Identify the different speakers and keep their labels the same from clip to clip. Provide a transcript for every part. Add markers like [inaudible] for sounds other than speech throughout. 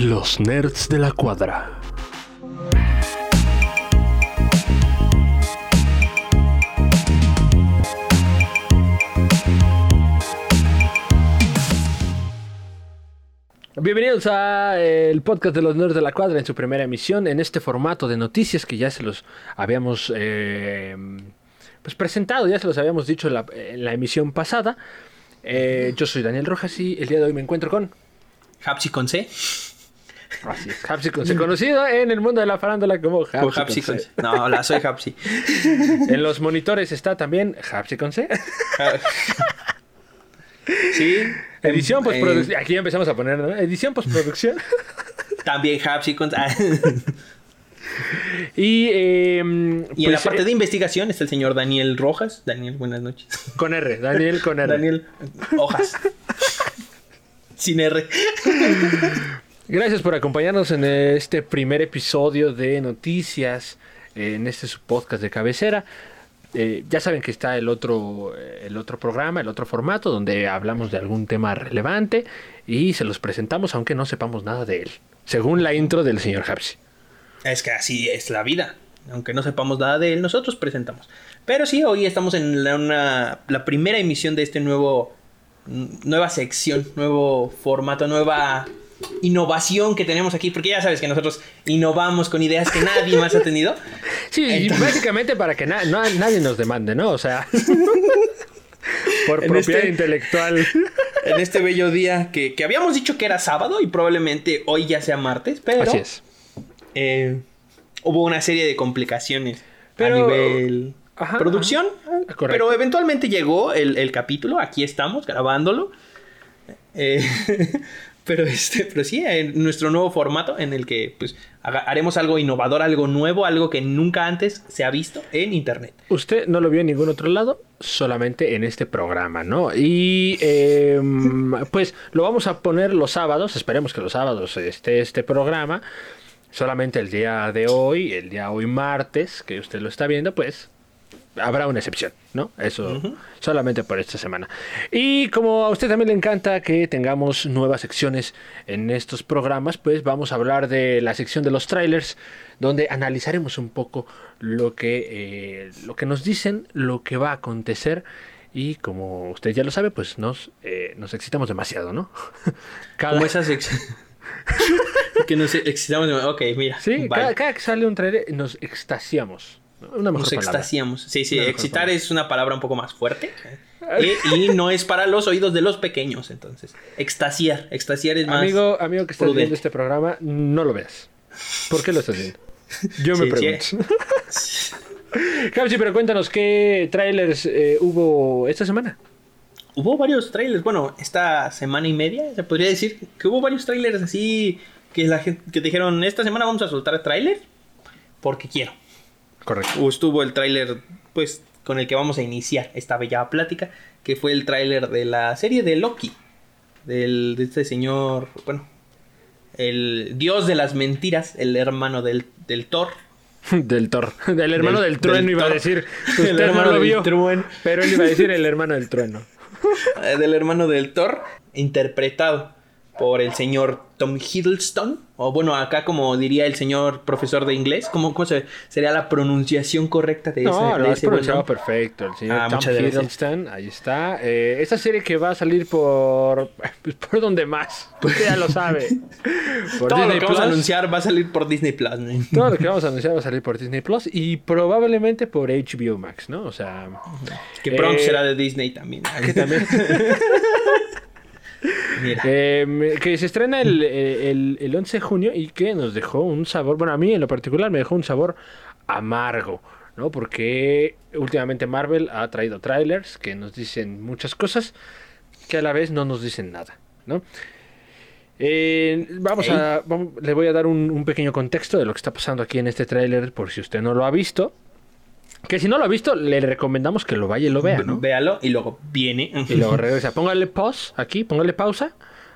Speaker 1: Los nerds de la cuadra. Bienvenidos a eh, el podcast de los nerds de la cuadra en su primera emisión en este formato de noticias que ya se los habíamos eh, pues presentado, ya se los habíamos dicho en la, en la emisión pasada. Eh, yo soy Daniel Rojas y el día de hoy me encuentro con
Speaker 2: Hapsi con C.
Speaker 1: Así es, Hapsi conocido en el mundo de la farándula como Hapsi.
Speaker 2: No, hola, soy Hapsi. [laughs]
Speaker 1: En los monitores está también Hapsi [laughs]
Speaker 2: sí.
Speaker 1: Edición
Speaker 2: eh,
Speaker 1: postproducción. Aquí ya empezamos a poner, ¿no? Edición postproducción. [laughs]
Speaker 2: También Hapsi con C.
Speaker 1: y eh,
Speaker 2: Y en
Speaker 1: pues,
Speaker 2: la parte
Speaker 1: eh,
Speaker 2: de investigación está el señor Daniel Rojas. Daniel, buenas noches.
Speaker 1: con R, Daniel con R.
Speaker 2: Daniel Hojas. Sin R.
Speaker 1: Gracias por acompañarnos en este primer episodio de noticias, en este podcast de cabecera. Eh, ya saben que está el otro, el otro programa, el otro formato, donde hablamos de algún tema relevante y se los presentamos aunque no sepamos nada de él, según la intro del señor Hapsi.
Speaker 2: Es que así es la vida. Aunque no sepamos nada de él, nosotros presentamos. Pero sí, hoy estamos en la, la primera emisión de este nuevo. Nueva sección, nuevo formato, nueva innovación que tenemos aquí. Porque ya sabes que nosotros innovamos con ideas que nadie más ha tenido. [laughs]
Speaker 1: Sí, y básicamente para que na- nadie nos demande, ¿no? O sea, [laughs] por propiedad
Speaker 2: este-
Speaker 1: intelectual. [laughs]
Speaker 2: En este bello día que, que habíamos dicho que era sábado y probablemente hoy ya sea martes. Pero
Speaker 1: Así es.
Speaker 2: eh, hubo una serie de complicaciones
Speaker 1: Pero-
Speaker 2: a nivel
Speaker 1: Ajá,
Speaker 2: producción.
Speaker 1: ajá. Correcto.
Speaker 2: Pero eventualmente llegó el, el capítulo. Aquí estamos grabándolo. Eh, pero este, pero sí, en nuestro nuevo formato en el que pues haremos algo innovador, algo nuevo, algo que nunca antes se ha visto en internet.
Speaker 1: Usted no lo vio en ningún otro lado, solamente en este programa, ¿no? Y eh, [laughs] pues lo vamos a poner los sábados, esperemos que los sábados esté este programa. Solamente el día de hoy, el día hoy martes, que usted lo está viendo, pues habrá una excepción, ¿no? Eso solamente por esta semana. Y como a usted también le encanta que tengamos nuevas secciones en estos programas, pues vamos a hablar de la sección de los trailers, donde analizaremos un poco lo que, eh, lo que nos dicen, lo que va a acontecer. Y como usted ya lo sabe, pues nos, eh, nos excitamos demasiado, ¿no? [laughs] Cada,
Speaker 2: Como esas [laughs] que nos excitamos. de- Ok, mira.
Speaker 1: sí, cada, cada que sale un trailer nos extasiamos. ¿No? Una mejor
Speaker 2: Nos
Speaker 1: palabra.
Speaker 2: extasiamos. Sí, sí,
Speaker 1: Una
Speaker 2: excitar
Speaker 1: palabra.
Speaker 2: es una palabra un poco más fuerte. ¿eh? Y, y no es para los oídos de los pequeños, entonces. Extasiar. Extasiar es más.
Speaker 1: Amigo, amigo que estás
Speaker 2: prudente.
Speaker 1: viendo este programa, no lo veas. ¿Por qué lo estás viendo? Yo me
Speaker 2: Sí,
Speaker 1: pregunto. [laughs] Capsi, pero cuéntanos qué trailers eh, hubo esta semana.
Speaker 2: Hubo varios trailers. Bueno, esta semana y media, se podría decir que hubo varios trailers así que la gente que dijeron, esta semana vamos a soltar trailer porque quiero.
Speaker 1: Correcto.
Speaker 2: Estuvo el tráiler, pues, con el que vamos a iniciar esta bella plática, que fue el tráiler de la serie de Loki, del, de este señor, bueno, el dios de las mentiras, el hermano del, del Thor. [laughs]
Speaker 1: Del Thor. Del hermano del,
Speaker 2: Del-
Speaker 1: trueno
Speaker 2: del
Speaker 1: iba a decir. [laughs]
Speaker 2: El
Speaker 1: no
Speaker 2: hermano del trueno.
Speaker 1: Pero él iba a decir el hermano del trueno. [laughs]
Speaker 2: eh, del hermano del Thor, interpretado por el señor Tom Hiddleston, o bueno, acá como diría el señor profesor de inglés, ¿cómo, cómo se- sería la pronunciación correcta de, ese,
Speaker 1: No, lo has pronunciado perfecto. El señor
Speaker 2: Ah,
Speaker 1: Tom
Speaker 2: muchas gracias.
Speaker 1: Hiddleston, ahí está. Eh, esta serie que va a salir por. pues, [laughs] ¿Por dónde más? Usted ya lo sabe. [laughs] Por
Speaker 2: Todo lo
Speaker 1: Disney
Speaker 2: que vamos a
Speaker 1: Plus.
Speaker 2: anunciar va a salir por Disney Plus. ¿no?
Speaker 1: Todo lo que vamos a anunciar va a salir por Disney Plus y probablemente por HBO Max, ¿no? O sea,
Speaker 2: Que pronto
Speaker 1: Eh,
Speaker 2: será de Disney también.
Speaker 1: que también. [laughs] Eh, que se estrena el, el- el 11 de junio y que nos dejó un sabor, bueno, a mí en lo particular me dejó un sabor amargo, ¿no? Porque últimamente Marvel ha traído trailers que nos dicen muchas cosas que a la vez no nos dicen nada, ¿no? Eh, vamos a, vamos- le voy a dar un, un pequeño contexto de lo que está pasando aquí en este tráiler por si usted no lo ha visto. Que si no lo ha visto, le recomendamos que lo vaya y lo vea, ¿no?
Speaker 2: Véalo y luego viene.
Speaker 1: Y luego regresa. Póngale pause aquí, póngale pausa.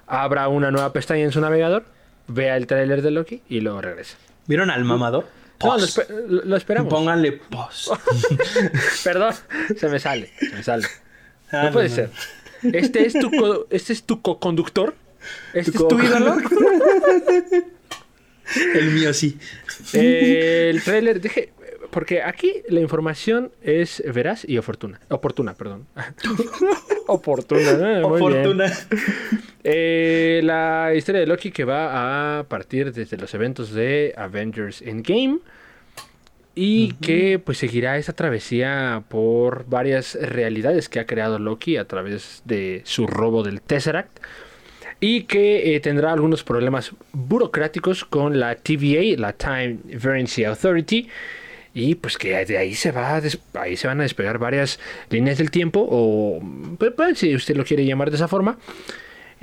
Speaker 1: Abra una nueva pestaña en su navegador. Vea el tráiler de Loki y luego regresa.
Speaker 2: ¿Vieron al mamador?
Speaker 1: No, lo,
Speaker 2: Pause.
Speaker 1: espe- lo- esperamos.
Speaker 2: Pónganle pause. [laughs]
Speaker 1: Perdón, se me sale, se me sale.
Speaker 2: Ah,
Speaker 1: No puede
Speaker 2: no,
Speaker 1: ser. Este es tu co- este es tu co-conductor. ¿Este es tu ídolo? [laughs]
Speaker 2: El mío sí.
Speaker 1: Eh, el tráiler, deje, porque aquí la información es veraz y oportuna. Oportuna, perdón. [laughs] oportuna, bien.
Speaker 2: Oportuna.
Speaker 1: Eh, la historia de Loki que va a partir desde los eventos de Avengers Endgame y que pues seguirá esa travesía por varias realidades que ha creado Loki a través de su robo del Tesseract y que eh, tendrá algunos problemas burocráticos con la TVA, la Time Variance Authority, y pues que de ahí se va ahí se van a despegar varias líneas del tiempo o pues, pues, si usted lo quiere llamar de esa forma.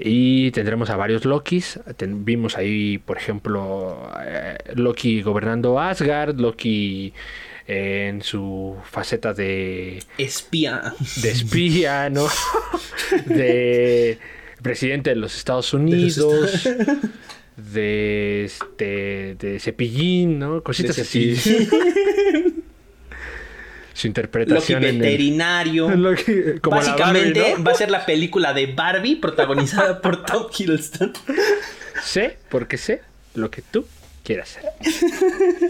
Speaker 1: Y tendremos a varios Lokis. Ten- vimos ahí, por ejemplo, eh, Loki gobernando Asgard, Loki eh, en su faceta de
Speaker 2: Espía.
Speaker 1: de espía, ¿no? [laughs] De presidente de los Estados Unidos, de este, de cepillín, ¿no? Cositas
Speaker 2: De
Speaker 1: así. [laughs] Su
Speaker 2: Loki
Speaker 1: interpretación en el-
Speaker 2: veterinario. [laughs]
Speaker 1: Loki- como la
Speaker 2: Básicamente
Speaker 1: Barbie, ¿no?
Speaker 2: va a ser la película de Barbie protagonizada por Tom Hiddleston.
Speaker 1: Sé, porque sé lo que tú quieras hacer. [laughs]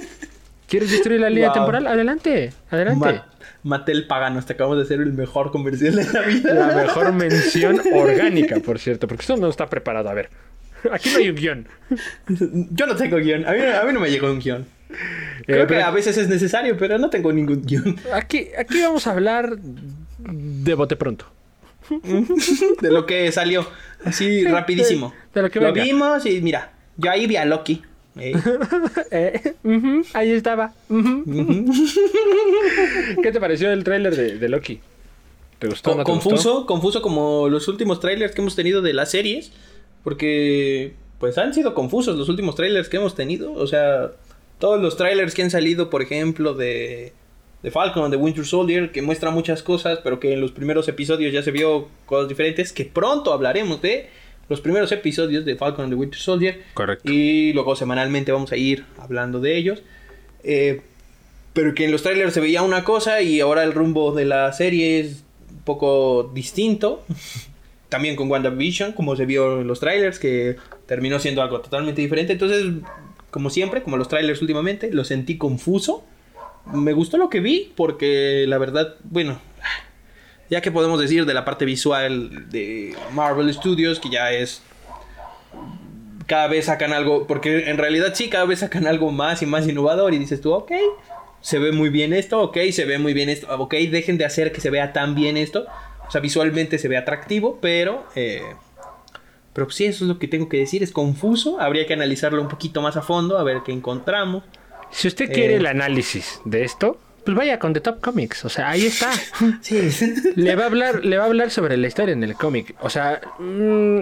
Speaker 1: ¿Quieres destruir la línea
Speaker 2: Wow.
Speaker 1: temporal? Adelante, adelante.
Speaker 2: Ma- Mattel Paganos, te acabamos de hacer el mejor comercial de la vida.
Speaker 1: La mejor mención orgánica, por cierto, porque esto no está preparado. A ver, [laughs] aquí no hay un guion.
Speaker 2: Yo no tengo guion. A mí, a mí no me llegó un guion. Creo
Speaker 1: Eh,
Speaker 2: que a veces es necesario, pero no tengo ningún guion.
Speaker 1: Aquí, aquí vamos a hablar de bote pronto. [laughs]
Speaker 2: De lo que salió. Así rapidísimo.
Speaker 1: de lo que
Speaker 2: lo
Speaker 1: venga.
Speaker 2: vimos y mira, yo ahí vi a Loki. ¿eh? [laughs]
Speaker 1: Eh, ahí estaba. ¿Qué te pareció el tráiler de, de Loki? ¿Te gustó? o
Speaker 2: Co-
Speaker 1: no te gustó?
Speaker 2: confuso, confuso como los últimos trailers que hemos tenido de las series. Porque, pues han sido confusos los últimos trailers que hemos tenido. O sea, todos los trailers que han salido, por ejemplo, de, de Falcon, de Winter Soldier, que muestra muchas cosas, pero que en los primeros episodios ya se vio cosas diferentes. Que pronto hablaremos de los primeros episodios de Falcon and the Winter Soldier.
Speaker 1: Correcto.
Speaker 2: Y luego semanalmente vamos a ir hablando de ellos. Eh, pero que en los trailers se veía una cosa y ahora el rumbo de la serie es un poco distinto. [laughs] También con WandaVision, como se vio en los trailers, que terminó siendo algo totalmente diferente. Entonces, como siempre, como los trailers últimamente, lo sentí confuso. Me gustó lo que vi porque la verdad, bueno, ya que podemos decir de la parte visual de Marvel Studios, que ya es cada vez sacan algo, porque en realidad sí, cada vez sacan algo más y más innovador y dices tú, ok, se ve muy bien esto, ok, se ve muy bien esto, ok, dejen de hacer que se vea tan bien esto, o sea, visualmente se ve atractivo, pero, eh, pero pues sí, eso es lo que tengo que decir, es confuso, habría que analizarlo un poquito más a fondo, a ver qué encontramos.
Speaker 1: Si usted quiere
Speaker 2: Eh.
Speaker 1: el análisis de esto, pues vaya con The Top Comics. O sea, ahí está. [laughs]
Speaker 2: Sí,
Speaker 1: le va a hablar, le va a hablar sobre la historia en el cómic. O sea, mm,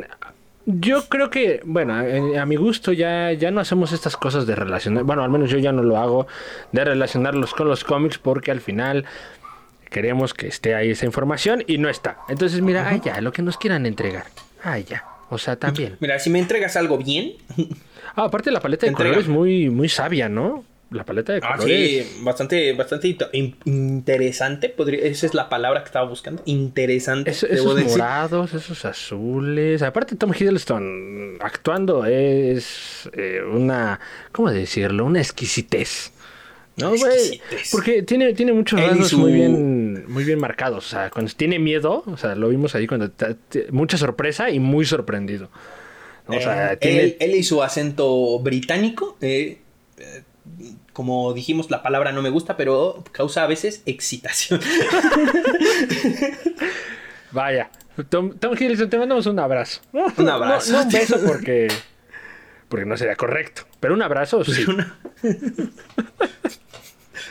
Speaker 1: yo creo que, bueno, a, a mi gusto ya, ya no hacemos estas cosas de relacionar. Bueno, al menos yo ya no lo hago de relacionarlos con los cómics porque al final queremos que esté ahí esa información y no está. Entonces, mira, ah, ya, lo que nos quieran entregar. Ah, ya. O sea, también.
Speaker 2: Mira, si me entregas algo bien,
Speaker 1: Ah, aparte la paleta de
Speaker 2: Entrega.
Speaker 1: colores muy, muy sabia, ¿no? La paleta de
Speaker 2: Ah,
Speaker 1: colores.
Speaker 2: sí, bastante, bastante int- in- interesante, podría, esa es la palabra que estaba buscando, interesante. Debo
Speaker 1: esos
Speaker 2: decir.
Speaker 1: morados, esos azules. Aparte, Tom Hiddleston actuando es eh, una. ¿Cómo decirlo? Una exquisitez. ¿No, güey? Porque tiene, tiene muchos
Speaker 2: Él
Speaker 1: rasgos
Speaker 2: su-
Speaker 1: muy bien muy bien marcados. O sea, cuando tiene miedo, o sea, lo vimos ahí cuando mucha sorpresa y muy sorprendido. O sea,
Speaker 2: Eh,
Speaker 1: tiene.
Speaker 2: él, él y su acento británico, eh, eh, como dijimos, la palabra no me gusta, pero causa a veces excitación. [laughs]
Speaker 1: Vaya. Tom, Tom Hiddleston, te mandamos un abrazo.
Speaker 2: Un abrazo.
Speaker 1: No, no un beso porque. Porque no sería correcto. Pero un abrazo, sí. [laughs]
Speaker 2: Una- [laughs]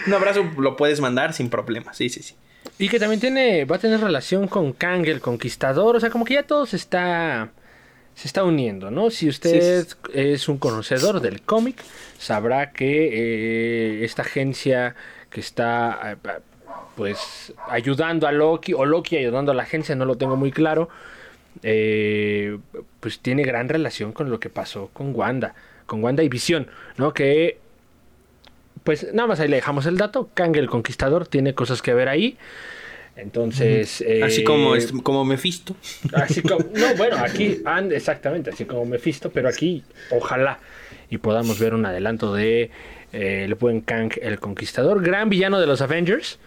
Speaker 2: Un abrazo lo puedes mandar sin problema, sí, sí, sí.
Speaker 1: Y que también tiene, va a tener relación con Kang el Conquistador. O sea, como que ya todo se está, se está uniendo, ¿no? Si usted
Speaker 2: Sí,
Speaker 1: es un conocedor del cómic, sabrá que eh, esta agencia que está, eh, pues, ayudando a Loki, o Loki ayudando a la agencia, no lo tengo muy claro, eh, pues tiene gran relación con lo que pasó con Wanda, con Wanda y Visión, ¿no? Que pues nada más ahí le dejamos el dato. Kang el Conquistador tiene cosas que ver ahí. Entonces.
Speaker 2: así
Speaker 1: eh,
Speaker 2: como, es- como Mephisto.
Speaker 1: Así como, no, bueno, aquí, and- exactamente, así como Mephisto, pero aquí, ojalá, y podamos ver un adelanto de eh, el buen Kang el Conquistador, gran villano de los Avengers,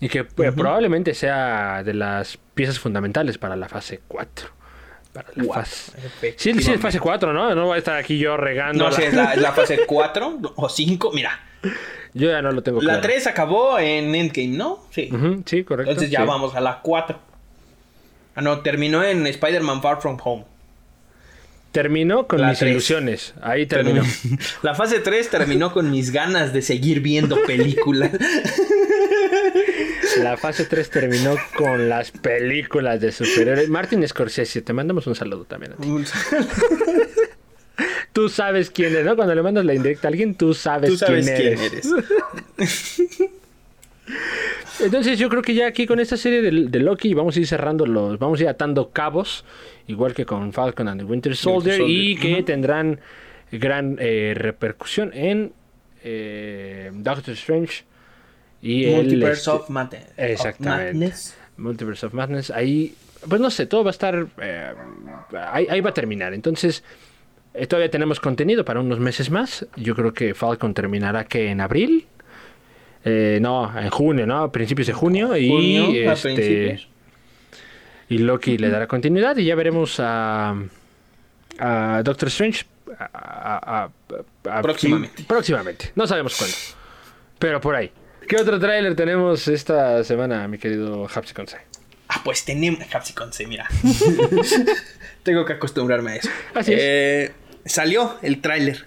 Speaker 1: y que pues, probablemente sea de las piezas fundamentales para la fase 4. Para la
Speaker 2: Guau,
Speaker 1: fase... Sí, sí, es fase 4, ¿no? No voy a estar aquí yo regando.
Speaker 2: No
Speaker 1: la-
Speaker 2: sé, es la, la fase 4 o 5. Mira, [laughs]
Speaker 1: Yo ya no lo tengo
Speaker 2: la
Speaker 1: claro.
Speaker 2: 3 acabó en Endgame, ¿no? Sí.
Speaker 1: Ujú, sí, correcto.
Speaker 2: Entonces ya
Speaker 1: sí.
Speaker 2: vamos a la 4. Ah, no, terminó en Spider-Man Far From Home.
Speaker 1: Terminó con
Speaker 2: La
Speaker 1: mis
Speaker 2: tres.
Speaker 1: ilusiones. Ahí terminó.
Speaker 2: La fase 3 terminó con mis ganas de seguir viendo películas.
Speaker 1: La fase 3 terminó con las películas de superhéroes. Martin Scorsese, te mandamos un saludo también a ti. Tú sabes quién es, ¿no? Cuando le mandas la indirecta a alguien, tú sabes,
Speaker 2: Tú sabes
Speaker 1: quién,
Speaker 2: quién
Speaker 1: eres. Entonces yo creo que ya aquí con esta serie de, de Loki vamos a ir cerrando los, vamos a ir atando cabos, igual que con Falcon and the Winter Soldier,
Speaker 2: Soldier,
Speaker 1: y que tendrán gran eh, repercusión en eh, Doctor Strange y el,
Speaker 2: Multiverse
Speaker 1: este,
Speaker 2: of Madness.
Speaker 1: Exactamente.
Speaker 2: Of Madness.
Speaker 1: Multiverse of Madness. Ahí, pues no sé, todo va a estar. eh, ahí, ahí va a terminar. Entonces, eh, todavía tenemos contenido para unos meses más. Yo creo que Falcon terminará que en abril. Eh, no, en junio, ¿no? A principios de junio. y
Speaker 2: Junio,
Speaker 1: este,
Speaker 2: principios.
Speaker 1: y Loki le dará continuidad. Y ya veremos a, a Doctor Strange. a- a- a- a-
Speaker 2: Próximamente.
Speaker 1: próximamente. No sabemos cuándo. Pero por ahí. ¿Qué otro tráiler tenemos esta semana, mi querido Hapsiconce?
Speaker 2: Ah, pues tenemos. Capsicon, sí, mira. [laughs] Tengo que acostumbrarme a eso.
Speaker 1: Así es.
Speaker 2: Eh, Salió el tráiler.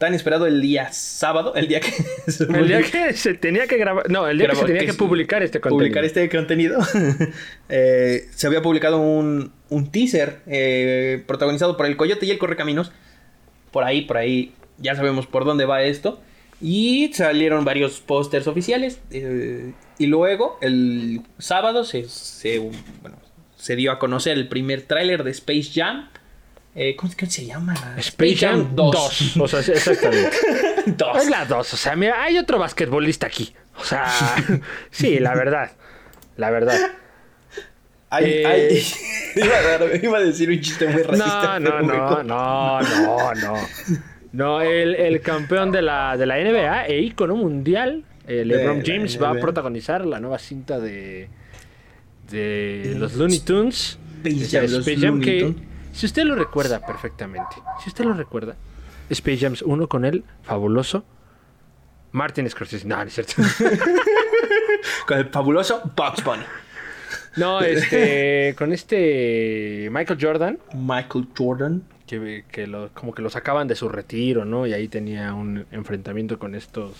Speaker 2: Tan esperado el día sábado, el día que [laughs] se
Speaker 1: El día que se tenía que grabar. No, el día que se tenía
Speaker 2: que
Speaker 1: publicar este contenido.
Speaker 2: publicar este contenido. [laughs] Eh, se había publicado un, un teaser eh, protagonizado por el Coyote y el Correcaminos. Por ahí, por ahí, ya sabemos por dónde va esto. Y salieron varios pósters oficiales. eh, y luego, el sábado, se, se, bueno, se dio a conocer el primer tráiler de Space Jam. Eh, ¿cómo, cómo se llama?
Speaker 1: Space Jam 2. O sea, sí, exactamente. [laughs]
Speaker 2: 2.
Speaker 1: es la 2. O sea, mira, hay otro basquetbolista aquí. O sea, [laughs] sí, la verdad. La verdad.
Speaker 2: Ay,
Speaker 1: Eh,
Speaker 2: ay, [laughs] iba, a dar- iba a decir un chiste muy racista.
Speaker 1: No, no, no, no, no, no. No, el, el campeón de la, de la NBA e ícono mundial, eh, LeBron James, va a protagonizar la nueva cinta de, de los Looney Tunes.
Speaker 2: Space Jam, los
Speaker 1: Space Jam
Speaker 2: Looney
Speaker 1: que,
Speaker 2: Tunes.
Speaker 1: Si usted lo recuerda perfectamente, si usted lo recuerda, Space Jams 1 con el fabuloso Martin Scorsese. No, no es cierto. [laughs]
Speaker 2: Con el fabuloso Bugs Bunny.
Speaker 1: No, este, con este Michael Jordan,
Speaker 2: Michael Jordan.
Speaker 1: que, que lo- como que lo sacaban de su retiro, ¿no? Y ahí tenía un enfrentamiento con estos...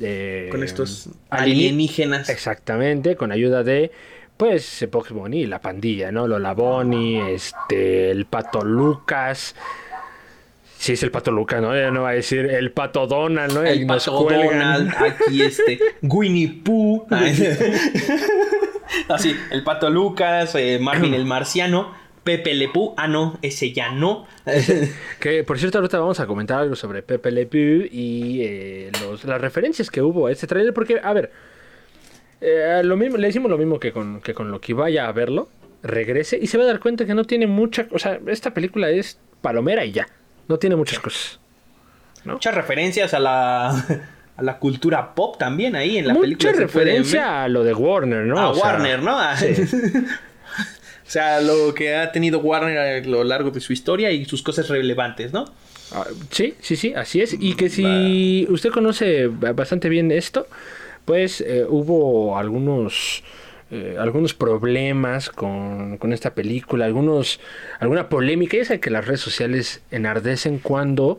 Speaker 1: eh,
Speaker 2: Con estos alienígenas.
Speaker 1: Exactamente, con ayuda de, pues, Box Bunny y la pandilla, ¿no? Lola Bunny, este, el Pato Lucas. Sí, es el Pato Lucas, ¿no? Ya no va a decir el Pato Donald, ¿no?
Speaker 2: El
Speaker 1: nos
Speaker 2: pato. Donald. Aquí este. [laughs] Winnie Pooh. Así, el pato Lucas. eh, Marvin el marciano. Pepe Le Pú. Ah, no, ese ya no. [laughs]
Speaker 1: Que, por cierto, ahorita vamos a comentar algo sobre Pepe Le Pew y eh, los- las referencias que hubo a este trailer, porque, a ver, eh, lo mismo, le decimos lo mismo que con, que con lo que vaya a verlo, regrese y se va a dar cuenta que no tiene mucha... O sea, esta película es palomera y ya, no tiene muchas cosas.
Speaker 2: Muchas referencias a la, [laughs] a la cultura pop también ahí en la película.
Speaker 1: Mucha
Speaker 2: puede
Speaker 1: referencia a lo de Warner, ¿no?
Speaker 2: a
Speaker 1: O sea,
Speaker 2: Warner, ¿no? [laughs] A- o sea, lo que ha tenido Warner a lo largo de su historia y sus cosas relevantes, ¿no?
Speaker 1: Ah, Sí, sí, sí, así es. Y que si usted conoce ba- bastante bien esto, pues eh, hubo algunos eh, algunos problemas con, con esta película, algunos alguna polémica. Ya que las redes sociales enardecen cuando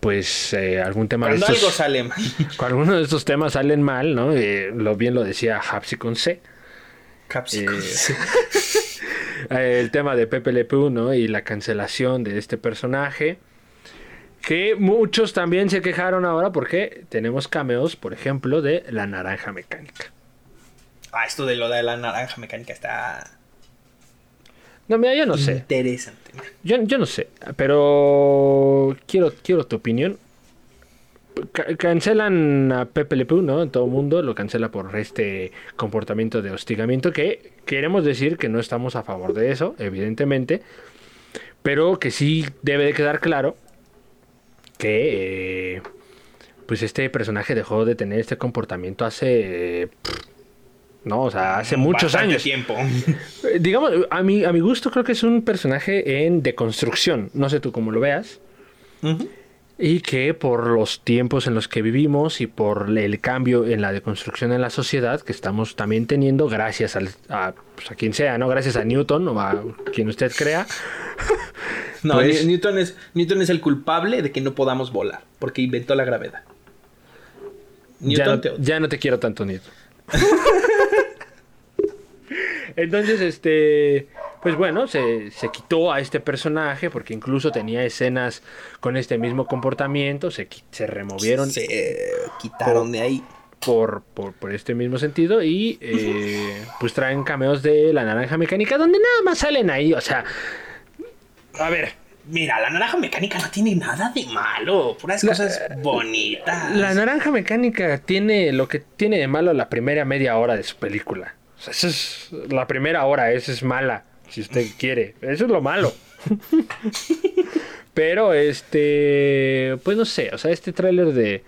Speaker 1: pues eh, algún tema
Speaker 2: Cuando
Speaker 1: de
Speaker 2: algo sale mal. [laughs]
Speaker 1: cuando algunos de estos temas salen mal, ¿no? Eh, lo bien lo decía Hapsi con C.
Speaker 2: Capsicum.
Speaker 1: Eh, [laughs] el tema de Pepe Le Pew, ¿no? Y la cancelación de este personaje. Que muchos también se quejaron ahora porque tenemos cameos, por ejemplo, de la naranja mecánica.
Speaker 2: Ah, esto de lo de la naranja mecánica está
Speaker 1: No, mira, yo no sé.
Speaker 2: interesante.
Speaker 1: Yo, yo no sé. Pero quiero, quiero tu opinión. cancelan a Pepe Le Pew, ¿no? Todo el mundo lo cancela por este comportamiento de hostigamiento que queremos decir que no estamos a favor de eso, evidentemente, pero que sí debe de quedar claro que eh, pues este personaje dejó de tener este comportamiento hace no, o sea, hace muchos años.
Speaker 2: tiempo. [laughs]
Speaker 1: Digamos, a mi, a mi gusto creo que es un personaje en deconstrucción. No sé tú cómo lo veas. Y que por los tiempos en los que vivimos y por el cambio en la deconstrucción en la sociedad que estamos también teniendo, gracias al, a, pues, a quien sea, ¿no? Gracias a Newton o a quien usted crea. [laughs]
Speaker 2: no, pues Newton, es, Newton es el culpable de que no podamos volar, porque inventó la gravedad.
Speaker 1: Newton ya, ya no te quiero tanto, Newton. [laughs] [laughs] Entonces, este, pues bueno, se, quitó a este personaje porque incluso tenía escenas con este mismo comportamiento, se, se removieron.
Speaker 2: Se quitaron de ahí.
Speaker 1: Por, por, este mismo sentido y eh, pues traen cameos de la naranja mecánica donde nada más salen ahí, o sea, a ver,
Speaker 2: Mira, la naranja mecánica no tiene nada de malo, puras cosas bonitas.
Speaker 1: La naranja mecánica tiene lo que tiene de malo la primera media hora de su película. O sea, es la primera hora, esa es mala, si usted quiere. Eso es lo malo. Pero este, pues no sé, o sea, este tráiler de,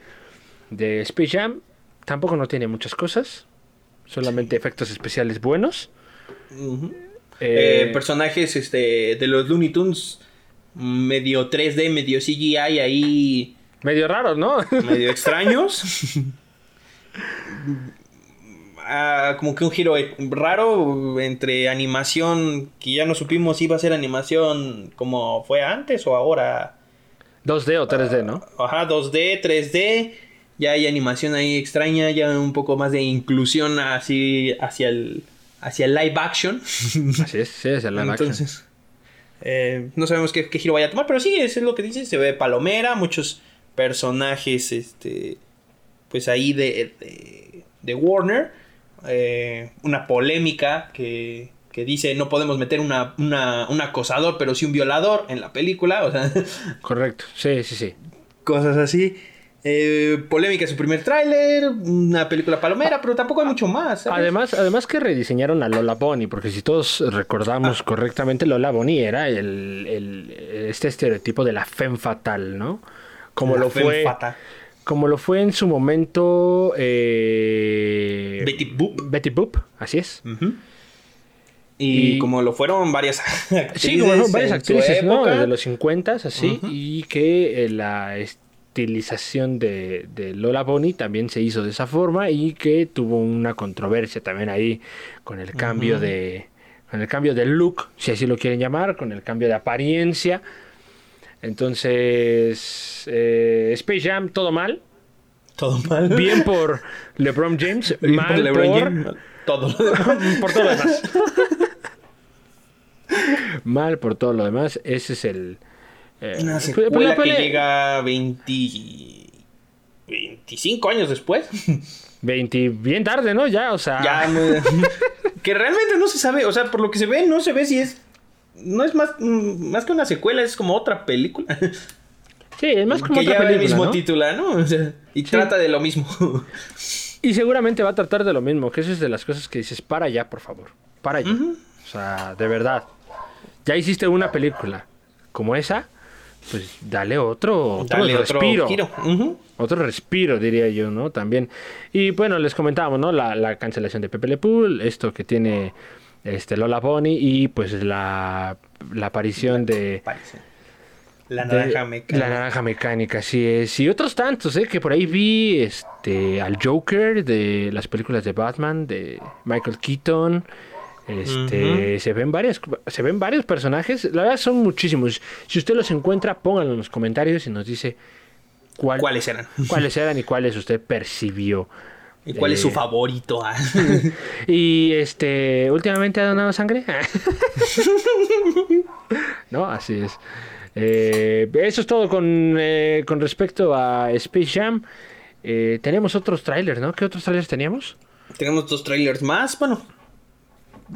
Speaker 1: de Space Jam tampoco no tiene muchas cosas, solamente efectos especiales buenos.
Speaker 2: Eh, eh, personajes este, de los Looney Tunes medio 3D, medio CGI ahí.
Speaker 1: Medio raros, ¿no?
Speaker 2: Medio [laughs] extraños. [laughs] Ah, como que un giro raro entre animación que ya no supimos si iba a ser animación como fue antes o ahora.
Speaker 1: 2D o 3D, ¿no?
Speaker 2: Ajá, 2D, 3D. Ya hay animación ahí extraña, ya un poco más de inclusión así hacia el hacia el live action. [laughs]
Speaker 1: Así es, sí, es el live Entonces,
Speaker 2: eh, no sabemos qué, giro vaya a tomar, pero sí, eso es lo que dice. Se ve palomera, muchos personajes, este, pues ahí de, de Warner. Eh, una polémica que, dice no podemos meter una, un acosador, pero sí un violador en la película. O sea, [laughs]
Speaker 1: Correcto, sí, sí, sí.
Speaker 2: Cosas así. Eh, polémica su primer tráiler, una película palomera, pero tampoco hay mucho más.
Speaker 1: Además, además que rediseñaron a Lola Bonnie, porque si todos recordamos ah. correctamente, Lola Bonnie era el, este estereotipo de la femme fatal, ¿no? Como lo fue. Como lo fue en su momento. Eh,
Speaker 2: Betty Boop.
Speaker 1: Betty Boop, así es.
Speaker 2: y, como lo fueron varias [laughs]
Speaker 1: actrices. Sí, como varias actrices, ¿no? De los 50 así. Y que eh, la estilización de, de, Lola Bonnie también se hizo de esa forma. Y que tuvo una controversia también ahí con el cambio de. Con el cambio de look, si así lo quieren llamar, con el cambio de apariencia. Entonces, eh, Space Jam, todo mal.
Speaker 2: Todo mal.
Speaker 1: Bien [laughs] por LeBron James. mal por LeBron James.
Speaker 2: Todo lo demás. [laughs]
Speaker 1: por todo lo demás. [laughs] mal por todo lo demás. Ese es el.
Speaker 2: Eh, Una secuela que llega 20, 25 años después.
Speaker 1: 20, bien tarde, ¿no? Ya, o sea.
Speaker 2: Ya, que realmente no se sabe, o sea, por lo que se ve, no se ve si es no es más, mm, más que una secuela, es como otra película.
Speaker 1: Sí, es más como otra película.
Speaker 2: el mismo título, ¿no? y trata de lo mismo. [laughs]
Speaker 1: y seguramente va a tratar de lo mismo, que eso es de las cosas que dices, para ya, por favor. Para ya. O sea, de verdad. Ya hiciste una película como esa, pues dale otro, otro respiro. Otro, respiro, diría yo, ¿no? También. Y bueno, les comentábamos, ¿no? La, la cancelación de Pepe Le Pool, esto que tiene este Lola Bonnie y pues la, la aparición de...
Speaker 2: La naranja mecánica.
Speaker 1: La naranja mecánica, así es. Y otros tantos, ¿eh? Que por ahí vi este, al Joker de las películas de Batman, de Michael Keaton. Este, se ven varias, se ven varios personajes. La verdad son muchísimos. Si usted los encuentra, pónganlo en los comentarios y nos dice
Speaker 2: cuáles eran.
Speaker 1: Cuáles [laughs] eran y cuáles usted percibió.
Speaker 2: ¿Y cuál es su eh, favorito? Ah. [laughs]
Speaker 1: y este, últimamente ha donado sangre. [laughs] no, así es. Eh, eso es todo con, eh, con respecto a Space Jam. tenemos otros trailers, ¿no? ¿Qué otros trailers teníamos?
Speaker 2: Tenemos dos trailers más. Bueno,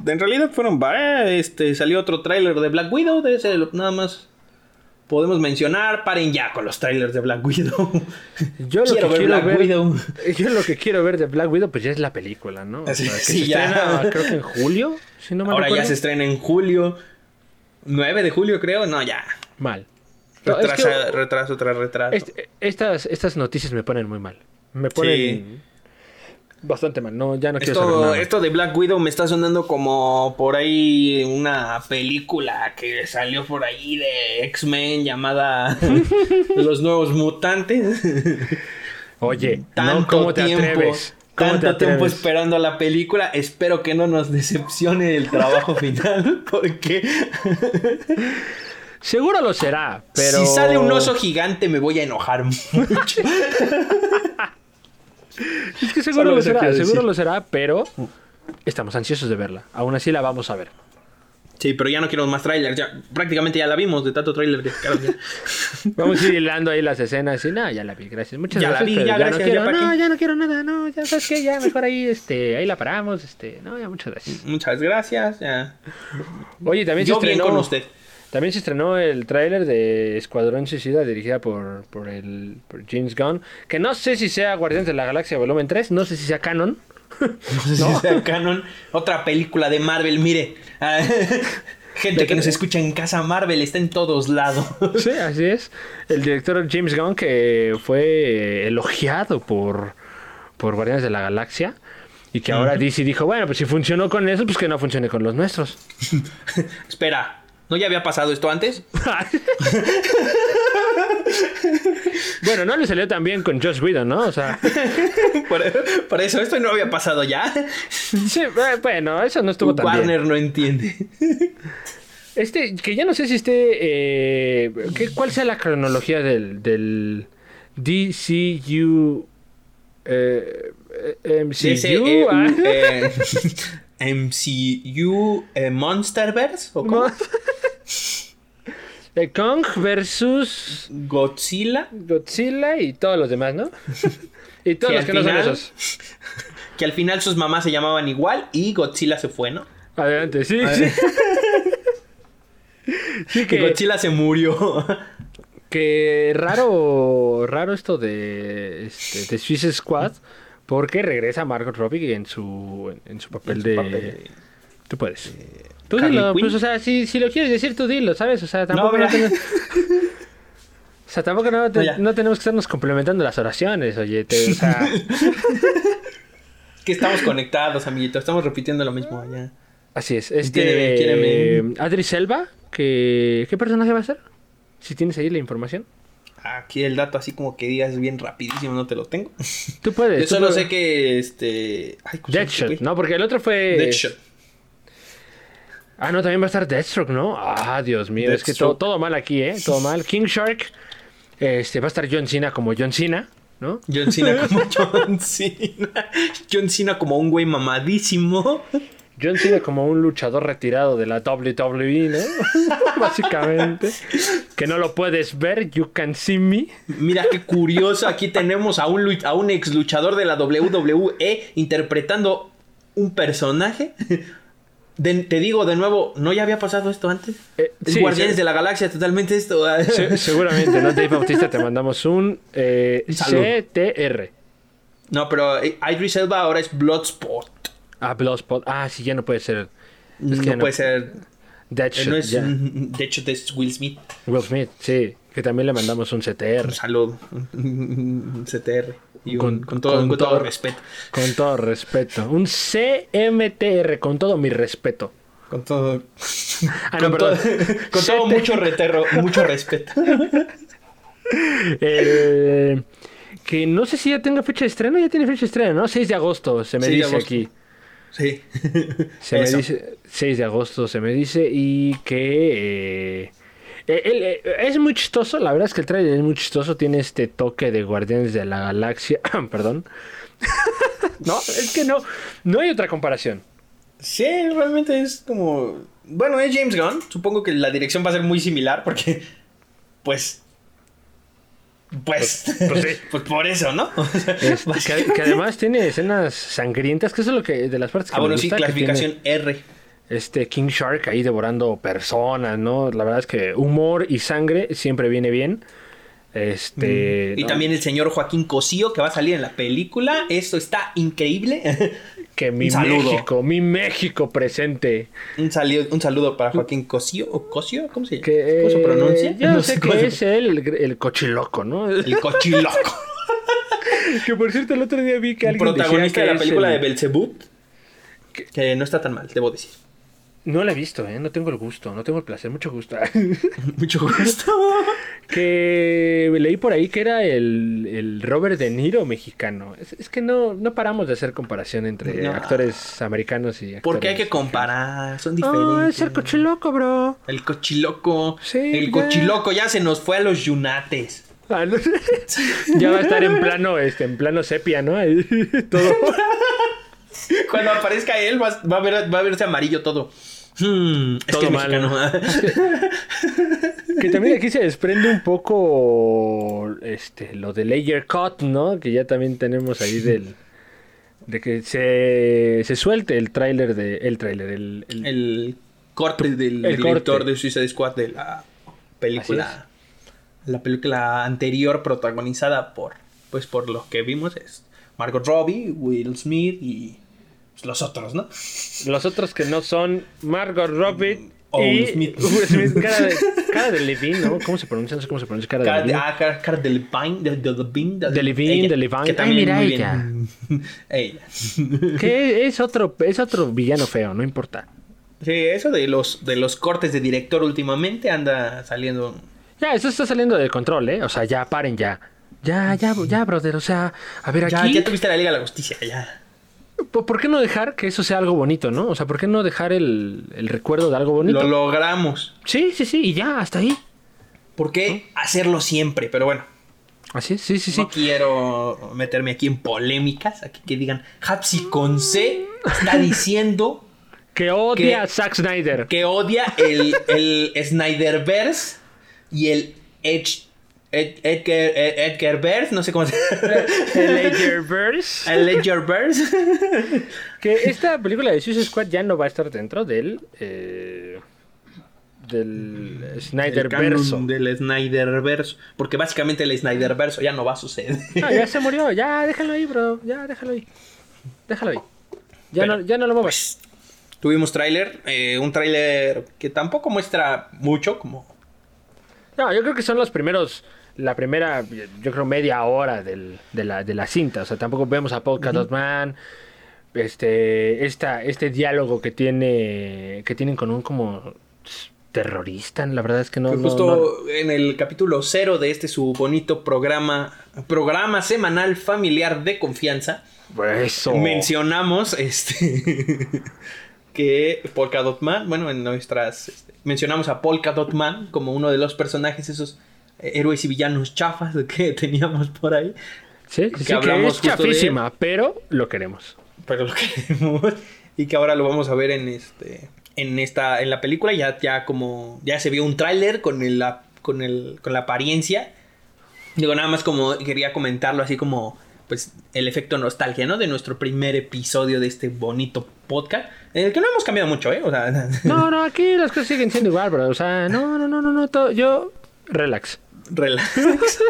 Speaker 2: en realidad fueron varios. Este, salió otro trailer de Black Widow, de ese nada más. Podemos mencionar, paren ya con los trailers de Black Widow.
Speaker 1: Yo lo
Speaker 2: Quiero
Speaker 1: que
Speaker 2: ver
Speaker 1: quiero
Speaker 2: Black
Speaker 1: ver,
Speaker 2: Widow.
Speaker 1: yo lo que quiero ver de Black Widow pues ya es la película, ¿no? O
Speaker 2: Sí,
Speaker 1: sea, que
Speaker 2: sí,
Speaker 1: se
Speaker 2: ya.
Speaker 1: estrena, creo que en julio, si no me
Speaker 2: Ahora ya se estrena en julio. 9 de julio, creo. No, ya.
Speaker 1: mal. No, es que-
Speaker 2: Retrasa, retraso tras retraso.
Speaker 1: Est- estas, estas noticias me ponen muy mal. Me ponen
Speaker 2: Sí.
Speaker 1: Bastante mal. No, ya no quiero saber
Speaker 2: Esto,
Speaker 1: nada.
Speaker 2: esto de Black Widow me está sonando como por ahí una película que salió por ahí de X-Men llamada [laughs] Los Nuevos Mutantes.
Speaker 1: Oye, no,
Speaker 2: Tanto
Speaker 1: ¿cómo te
Speaker 2: tiempo,
Speaker 1: atreves? ¿Cómo te
Speaker 2: tanto tiempo esperando la película. Espero que no nos decepcione el trabajo [laughs] final porque [laughs]
Speaker 1: Seguro lo será, pero...
Speaker 2: si sale un oso gigante me voy a enojar mucho.
Speaker 1: Es que seguro
Speaker 2: Solo
Speaker 1: lo será, seguro
Speaker 2: decir.
Speaker 1: lo será, pero estamos ansiosos de verla. Aún así la vamos a ver.
Speaker 2: Sí, pero ya no quiero más trailers. Ya, prácticamente ya la vimos de tanto trailer. que- claro, [laughs] ya.
Speaker 1: Vamos a ir hilando ahí las escenas y nada, ya la vi, gracias. Muchas
Speaker 2: Ya la
Speaker 1: gracias.
Speaker 2: vi,
Speaker 1: pero
Speaker 2: ya,
Speaker 1: no
Speaker 2: gracias,
Speaker 1: quiero,
Speaker 2: ya, ¿para
Speaker 1: no, ya no quiero nada, no, ya sabes qué, ya mejor ahí, este, ahí la paramos, este, no, ya muchas gracias.
Speaker 2: Muchas gracias. ya.
Speaker 1: Oye, también
Speaker 2: Yo
Speaker 1: se
Speaker 2: bien
Speaker 1: estrenó,
Speaker 2: con usted.
Speaker 1: También se estrenó el tráiler de Escuadrón Suicida dirigida por, por el por James Gunn, que no sé si sea Guardianes de la Galaxia Volumen 3, no sé si sea canon.
Speaker 2: No sé [laughs] si sea canon. Otra película de Marvel, mire. Ah, [laughs] Gente que nos escucha en casa, Marvel está en todos lados. [laughs]
Speaker 1: Sí, así es. El director James Gunn que fue elogiado por, por Guardianes de la Galaxia y que ahora DC dijo, bueno, pues si funcionó con eso, pues que no funcione con los nuestros.
Speaker 2: Espera, ¿no ya había pasado esto antes? [laughs]
Speaker 1: bueno, no le salió tan bien con Josh Whedon, ¿no? O sea, [laughs]
Speaker 2: por, por eso, esto no había pasado ya.
Speaker 1: sí, eh, bueno, eso no estuvo tan bien.
Speaker 2: Warner no entiende.
Speaker 1: Este, que ya no sé si esté, eh, ¿qué- ¿cuál sea la cronología del, del DCU? Eh, eh, ah. [laughs]
Speaker 2: MCU eh, Monsterverse o cómo?
Speaker 1: Mo- de [laughs] Kong versus
Speaker 2: Godzilla.
Speaker 1: Godzilla y todos los demás, ¿no? [laughs] y todos
Speaker 2: Que
Speaker 1: los que no son esos. [laughs]
Speaker 2: Que al final sus mamás se llamaban igual y Godzilla se fue, ¿no?
Speaker 1: Adelante, sí, sí. Sí,
Speaker 2: Que
Speaker 1: que,
Speaker 2: Godzilla se murió.
Speaker 1: que raro, raro esto de, este, de Suicide Squad, porque regresa Margot Robbie en su, en su papel de...
Speaker 2: papel
Speaker 1: Tú puedes. Tú
Speaker 2: Harley
Speaker 1: dilo, pues, o sea, si, si lo quieres decir, tú dilo, ¿sabes? O sea, tampoco no, tenemos- O sea, tampoco no, te-
Speaker 2: No,
Speaker 1: tenemos que estarnos complementando las oraciones, oye. te- o sea, [laughs]
Speaker 2: que estamos conectados, amiguito. Estamos repitiendo lo mismo ya.
Speaker 1: así es. Este. Adri Selva, que, ¿qué personaje va a ser? Si tienes ahí la información.
Speaker 2: Aquí el dato así como que digas bien rapidísimo, no te lo tengo.
Speaker 1: Tú puedes.
Speaker 2: Yo
Speaker 1: tú
Speaker 2: solo
Speaker 1: puedes.
Speaker 2: sé que este. Ay, ¿cómo se llama este
Speaker 1: Deadshot? ¿no? Porque el otro fue...
Speaker 2: Deadshot.
Speaker 1: Ah, no, también va a estar Deathstroke, ¿no? Ah, Dios mío, es que todo, todo mal aquí, ¿eh? Todo mal. [laughs] King Shark, este, va a estar John Cena como John Cena, ¿no?
Speaker 2: John Cena como [laughs] John Cena. John Cena como un güey mamadísimo.
Speaker 1: John Cena como un luchador retirado de la WWE, ¿no? [laughs] Básicamente. Que no lo puedes ver, you can see me.
Speaker 2: Mira qué curioso. Aquí tenemos a un, a un ex luchador de la WWE interpretando un personaje. De- te digo de nuevo, ¿no ya había pasado esto antes?
Speaker 1: Eh, sí,
Speaker 2: Guardianes
Speaker 1: sí.
Speaker 2: de la Galaxia, totalmente esto.
Speaker 1: Se- seguramente, ¿no? Dave Bautista, te mandamos un eh. CTR.
Speaker 2: No, pero eh, Idris Elba ahora es Bloodsport.
Speaker 1: Ah, Bloodspot. Ah, sí, ya no puede ser. Es que
Speaker 2: no, puede ser.
Speaker 1: Deadshot,
Speaker 2: no es, hecho, es Will Smith.
Speaker 1: Will Smith, sí. Que también le mandamos un CTR.
Speaker 2: Un saludo. Un CTR. Y un-
Speaker 1: Con-
Speaker 2: con, todo,
Speaker 1: con
Speaker 2: con todo
Speaker 1: todo-
Speaker 2: respeto.
Speaker 1: Con todo respeto. Un CMTR, con todo mi respeto.
Speaker 2: Con todo.
Speaker 1: Ah, no,
Speaker 2: todo, con todo mucho, reterro, mucho respeto.
Speaker 1: Eh, que no sé si ya tenga fecha de estreno. Ya tiene fecha de estreno, ¿no? 6 de agosto, se me
Speaker 2: 6 de
Speaker 1: dice
Speaker 2: agosto.
Speaker 1: aquí.
Speaker 2: Sí. [laughs]
Speaker 1: Se me dice 6 de agosto, se me dice. Y que. eh, eh, él, eh, es muy chistoso, la verdad es que el trailer es muy chistoso, tiene este toque de Guardianes de la Galaxia, [clears throat] perdón. [laughs] no, es que no, no hay otra comparación.
Speaker 2: Sí, realmente es como. Bueno, es James Gunn. Supongo que la dirección va a ser muy similar porque. Pues. Pues.
Speaker 1: Pues- pues sí. [laughs]
Speaker 2: pues por eso, ¿no? [laughs] O sea, [laughs]
Speaker 1: Es- que, que además tiene escenas sangrientas, que eso es lo que de las partes que
Speaker 2: ah,
Speaker 1: me
Speaker 2: bueno, sí,
Speaker 1: gusta,
Speaker 2: clasificación R.
Speaker 1: este King Shark ahí devorando personas, ¿no? La verdad es que humor y sangre siempre viene bien. Este,
Speaker 2: Y
Speaker 1: ¿no?
Speaker 2: también el señor Joaquín Cosío que va a salir en la película. Esto está increíble. [laughs]
Speaker 1: que mi. México, mi México presente.
Speaker 2: un, saludo, un saludo para Joaquín Cosío. ¿O? ¿Cómo se,
Speaker 1: Que,
Speaker 2: ¿Cómo se pronuncia?
Speaker 1: Yo
Speaker 2: No
Speaker 1: sé
Speaker 2: cómo
Speaker 1: que es él, el, el cochiloco, ¿no?
Speaker 2: El cochiloco. [laughs]
Speaker 1: que por cierto el otro día vi que alguien
Speaker 2: protagonista
Speaker 1: decía
Speaker 2: de
Speaker 1: que
Speaker 2: la
Speaker 1: es
Speaker 2: película
Speaker 1: el-
Speaker 2: de Belzebub. Que no está tan mal, debo decir.
Speaker 1: No la he visto, ¿eh? No tengo el gusto, no tengo el placer, mucho gusto. [laughs]
Speaker 2: Mucho [laughs] gusto.
Speaker 1: que leí por ahí que era el, el Robert De Niro mexicano. Es, es que no, no paramos de hacer comparación entre
Speaker 2: No.
Speaker 1: actores americanos y actores
Speaker 2: Porque hay que comparar, son diferentes.
Speaker 1: No, es el cochiloco, bro.
Speaker 2: El cochiloco.
Speaker 1: Sí,
Speaker 2: el
Speaker 1: ya.
Speaker 2: cochiloco ya se nos fue a los yunates.
Speaker 1: Ah, no. [laughs] ya va a estar en plano, este, en plano sepia, ¿no? Todo.
Speaker 2: Cuando aparezca él, va, va a, ver, va a verse amarillo todo. Hmm, es
Speaker 1: Todo
Speaker 2: que
Speaker 1: mal.
Speaker 2: mexicano. [laughs]
Speaker 1: Que también aquí se desprende un poco este, lo de Layer Cut, ¿no? Que ya también tenemos ahí del. De que se, se suelte el tráiler de. El tráiler, el, el-
Speaker 2: el corte del
Speaker 1: El
Speaker 2: director
Speaker 1: corte.
Speaker 2: de Suicide Squad de la película. La película anterior protagonizada por. Pues por los que vimos es Margot Robbie, Will Smith y los otros, ¿no?
Speaker 1: Los otros que no son Margot Robbie
Speaker 2: O
Speaker 1: y
Speaker 2: Will Smith.
Speaker 1: Will Smith, cara de, cara de Levine, ¿no? ¿Cómo se pronuncia? No sé cómo se pronuncia cara de
Speaker 2: Cara de,
Speaker 1: Levine.
Speaker 2: ah, cara, cara de Levine, de, de Levine, de,
Speaker 1: De Levine,
Speaker 2: ella,
Speaker 1: de Levine.
Speaker 2: Que
Speaker 1: Ay,
Speaker 2: también
Speaker 1: mira
Speaker 2: muy
Speaker 1: ella.
Speaker 2: bien. [laughs] ella.
Speaker 1: Que es otro, es otro villano feo, no importa.
Speaker 2: Sí, eso de los, de los cortes de director últimamente anda saliendo.
Speaker 1: Ya, eso está saliendo de control, ¿eh? O sea, ya paren ya. Ya, ya, ya, brother. O sea, a ver,
Speaker 2: Ya,
Speaker 1: aquí.
Speaker 2: ya tuviste la Liga de la Justicia, ya.
Speaker 1: ¿Por qué no dejar que eso sea algo bonito, no? O sea, ¿por qué no dejar el, el recuerdo de algo bonito?
Speaker 2: Lo logramos.
Speaker 1: Sí, sí, sí, y ya, hasta ahí.
Speaker 2: ¿Por qué hacerlo siempre? Pero bueno,
Speaker 1: Así, es, sí, sí, sí.
Speaker 2: no quiero meterme aquí en polémicas. Aquí que digan, Hapsi con C está [laughs] diciendo
Speaker 1: Que odia
Speaker 2: que-
Speaker 1: a Zack Snyder.
Speaker 2: que odia el, el Snyderverse y el Edge. Ed- Edgar, Ed- no sé cómo se
Speaker 1: Ledgerverse.
Speaker 2: El Ledgerverse. [laughs]
Speaker 1: Que esta película de Suicide Squad ya no va a estar dentro del. eh, del
Speaker 2: El
Speaker 1: Snyder verso.
Speaker 2: del Snyderverse. Porque básicamente el Snyderverse ya no va a suceder.
Speaker 1: Ah, ya se murió, [laughs] ya déjalo ahí, bro. Ya déjalo ahí. Déjalo ahí. Ya,
Speaker 2: Pero,
Speaker 1: no, ya no lo muevas.
Speaker 2: Tuvimos tráiler, eh, un tráiler que tampoco muestra mucho, como
Speaker 1: No, yo creo que son los primeros. La primera, yo creo, media hora del- de, la, de la cinta. O sea, tampoco vemos a Paul Dot Man. Este, esta, este diálogo que tiene. que tienen con un como terrorista. La verdad es que no.
Speaker 2: que
Speaker 1: no-
Speaker 2: justo en el capítulo cero de este su bonito programa, programa semanal familiar de confianza,
Speaker 1: Eso.
Speaker 2: mencionamos este [laughs] que Polka Dot Man, bueno, en nuestras este, mencionamos a Polka Dot Man como uno de los personajes esos héroes y villanos chafas que [laughs] teníamos por ahí,
Speaker 1: Sí,
Speaker 2: que
Speaker 1: sí, que
Speaker 2: hablamos
Speaker 1: es
Speaker 2: justo de
Speaker 1: chafísima, pero lo queremos.
Speaker 2: pero lo [laughs] queremos y que ahora lo vamos a ver en este en esta en la película ya ya como ya se vio un tráiler con el la- con el con la apariencia digo nada más como quería comentarlo así como pues el efecto nostalgia no de nuestro primer episodio de este bonito podcast en el que no hemos cambiado mucho eh o sea [laughs]
Speaker 1: No, no, aquí las cosas siguen siendo igual, bro. O sea, no, no, no, no, no. todo- yo, relax.
Speaker 2: relax [laughs]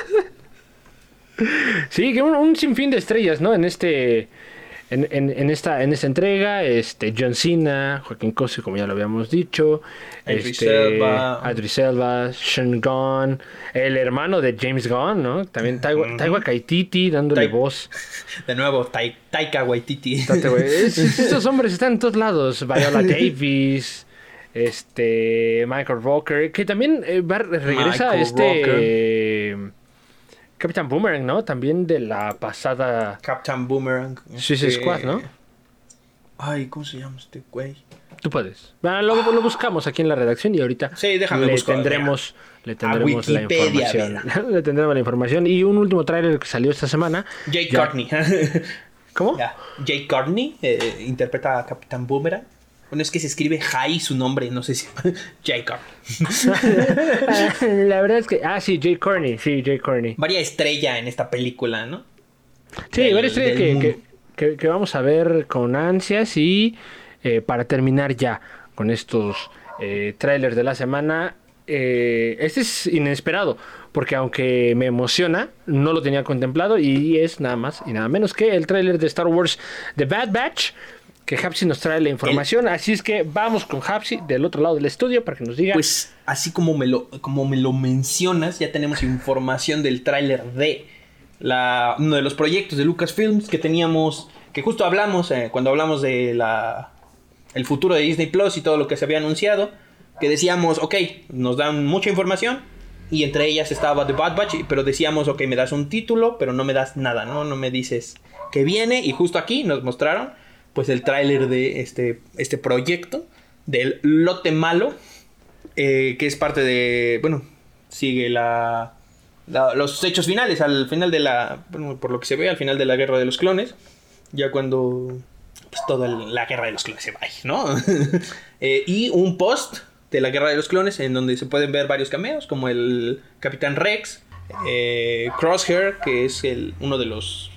Speaker 1: Sí, que un, un sinfín de estrellas, ¿no? En este. En, en- en esta, en esta entrega, este, John Cena, Joaquín Cosio, como ya lo habíamos dicho,
Speaker 2: Idris
Speaker 1: este,
Speaker 2: Elba.
Speaker 1: Sean Gunn, el hermano de James Gunn, ¿no? También Taiwa, Taiwa Kaititi dándole
Speaker 2: Tai-
Speaker 1: voz. [laughs]
Speaker 2: de nuevo Tai- Taika Waititi [laughs]
Speaker 1: estos hombres están en todos lados. Viola Davis, este, Michael Walker, que también eh, va- regresa
Speaker 2: Michael
Speaker 1: este eh, Captain Boomerang, ¿no? También de la pasada
Speaker 2: Captain Boomerang
Speaker 1: Suicide
Speaker 2: este-
Speaker 1: Squad, ¿no?
Speaker 2: ay cómo se llama este güey
Speaker 1: Tú puedes. Bueno, lo, lo buscamos aquí en la redacción y ahorita
Speaker 2: Sí, déjame
Speaker 1: le
Speaker 2: buscar,
Speaker 1: tendremos, le tendremos la
Speaker 2: Wikipedia,
Speaker 1: información. [laughs] le tendremos la información. Y un último tráiler que salió esta semana.
Speaker 2: Jake
Speaker 1: Ya-
Speaker 2: Courtney [laughs]
Speaker 1: ¿Cómo?
Speaker 2: Ya. Jake Courtney eh, interpreta a Capitán Boomerang. Bueno, es que se escribe Jai su nombre, no sé si. [laughs] Courtney. [laughs]
Speaker 1: la verdad es que. Ah, sí, Jay Corney. Sí, Jay Corney.
Speaker 2: Varia estrella en esta película, ¿no?
Speaker 1: Sí,
Speaker 2: del-
Speaker 1: varias estrellas
Speaker 2: del
Speaker 1: que,
Speaker 2: mundo.
Speaker 1: que- que- que vamos a ver con ansias y eh, para terminar ya. con estos eh, trailers de la semana. Eh, este es inesperado, porque aunque me emociona, no lo tenía contemplado y es nada más y nada menos que el trailer de Star Wars The Bad Batch, que Hapsi nos trae la información. Así es que vamos con Hapsi del otro lado del estudio para que nos diga.
Speaker 2: Pues así como me lo, como me lo mencionas, ya tenemos información del tráiler de uno de los proyectos de Lucasfilms que teníamos, que justo hablamos eh, cuando hablamos de la el futuro de Disney Plus y todo lo que se había anunciado, que decíamos, ok, nos dan mucha información y entre ellas estaba The Bad Batch, pero decíamos, ok, me das un título, pero no me das nada, ¿no? No me dices que viene y justo aquí nos mostraron pues el tráiler de este, este proyecto del lote malo, eh, que es parte de, bueno, sigue la, los hechos finales, al final de la, bueno, por lo que se ve, al final de la guerra de los clones, ya cuando pues toda la guerra de los clones se va, ¿no? [laughs] Eh, y un post de la guerra de los clones en donde se pueden ver varios cameos, como el Capitán Rex, eh, Crosshair, que es el, uno de los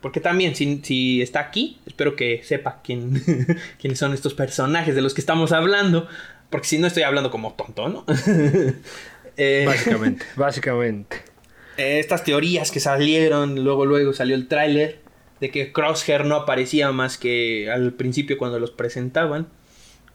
Speaker 2: porque también, si, está aquí, espero que sepa quién, [laughs] quiénes son estos personajes de los que estamos hablando. Porque si no, estoy hablando como tonto, ¿no? [laughs]
Speaker 1: Eh, básicamente, [laughs] básicamente.
Speaker 2: Eh, estas teorías que salieron, luego, luego salió el tráiler de que Crosshair no aparecía más que al principio cuando los presentaban.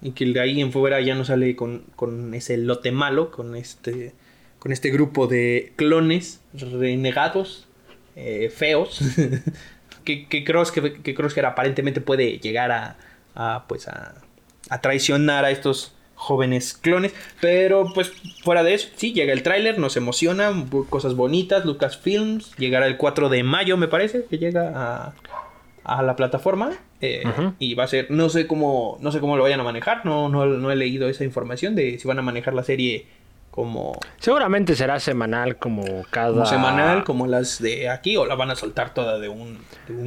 Speaker 2: Y que de ahí en fuera ya no sale con, con ese lote malo, con este, con este grupo de clones renegados eh, feos. [laughs] que, que, que, que aparentemente puede llegar a, pues a, traicionar a estos jóvenes clones. Pero pues fuera de eso, sí, llega el tráiler, nos emociona, cosas bonitas, Lucasfilms, llegará el 4 de mayo me parece, que llega a, la plataforma. Eh, y va a ser, no sé cómo, no sé cómo lo vayan a manejar, no, no, no he leído esa información de si van a manejar la serie como...
Speaker 1: Seguramente será semanal como cada...
Speaker 2: semanal como las de aquí o la van a soltar toda de un,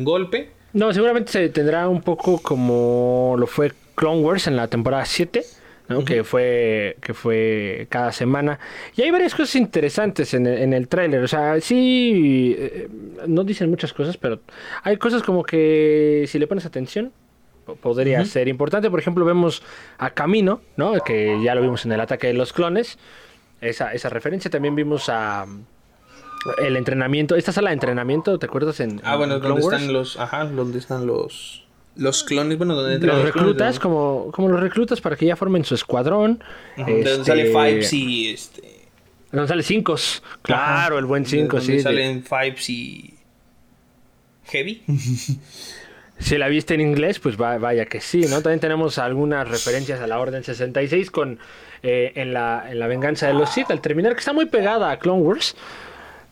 Speaker 2: golpe.
Speaker 1: No, seguramente se tendrá un poco como lo fue Clone Wars en la temporada 7. ¿no? que fue que fue cada semana y hay varias cosas interesantes en el, en el tráiler o sea sí eh, no dicen muchas cosas pero hay cosas como que si le pones atención podría ser importante por ejemplo vemos a Camino no que ya lo vimos en el ataque de los clones esa, esa referencia. También vimos a el entrenamiento, esta sala de entrenamiento, ¿te acuerdas? En,
Speaker 2: ah, bueno, donde están los, ajá, donde están los los clones, bueno, donde
Speaker 1: los, reclutas, como, como los reclutas para que ya formen su escuadrón.
Speaker 2: donde sale este, Fives y este.
Speaker 1: Donde sale Cinco, claro, el buen Cinco, sí.
Speaker 2: Salen Fives y Heavy. [laughs]
Speaker 1: Si la viste en inglés, pues vaya que sí, ¿no? También tenemos algunas referencias a la Orden 66 con eh, en, la, en la venganza de los Sith, al terminar, que está muy pegada a Clone Wars.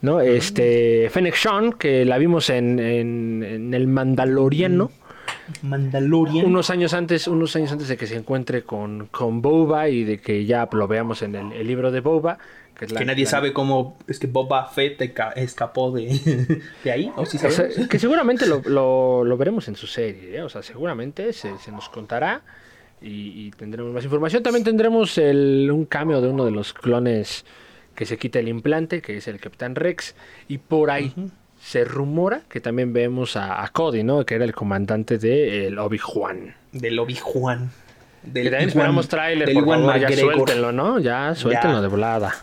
Speaker 1: ¿no? Este, Fennec Sean, que la vimos en, en, el Mandaloriano.
Speaker 2: Mandalorian.
Speaker 1: Unos años antes, unos años antes de que se encuentre con, con Boba y de que ya lo veamos en el, libro de Boba.
Speaker 2: Que, nadie sabe cómo es que Boba Fett escapó de, [laughs] de ahí.
Speaker 1: que seguramente lo, lo, veremos en su serie. ¿eh? O sea, seguramente se, se nos contará y, tendremos más información. También tendremos el, un cambio de uno de los clones que se quita el implante, que es el Capitán Rex, y por ahí se rumora que también vemos a, Cody, ¿no? Que era el comandante de el Obi-Juan.
Speaker 2: Del Obi-Juan.
Speaker 1: Del que también esperamos trailer, por favor, ya suéltenlo, ¿no? Ya suéltenlo de volada.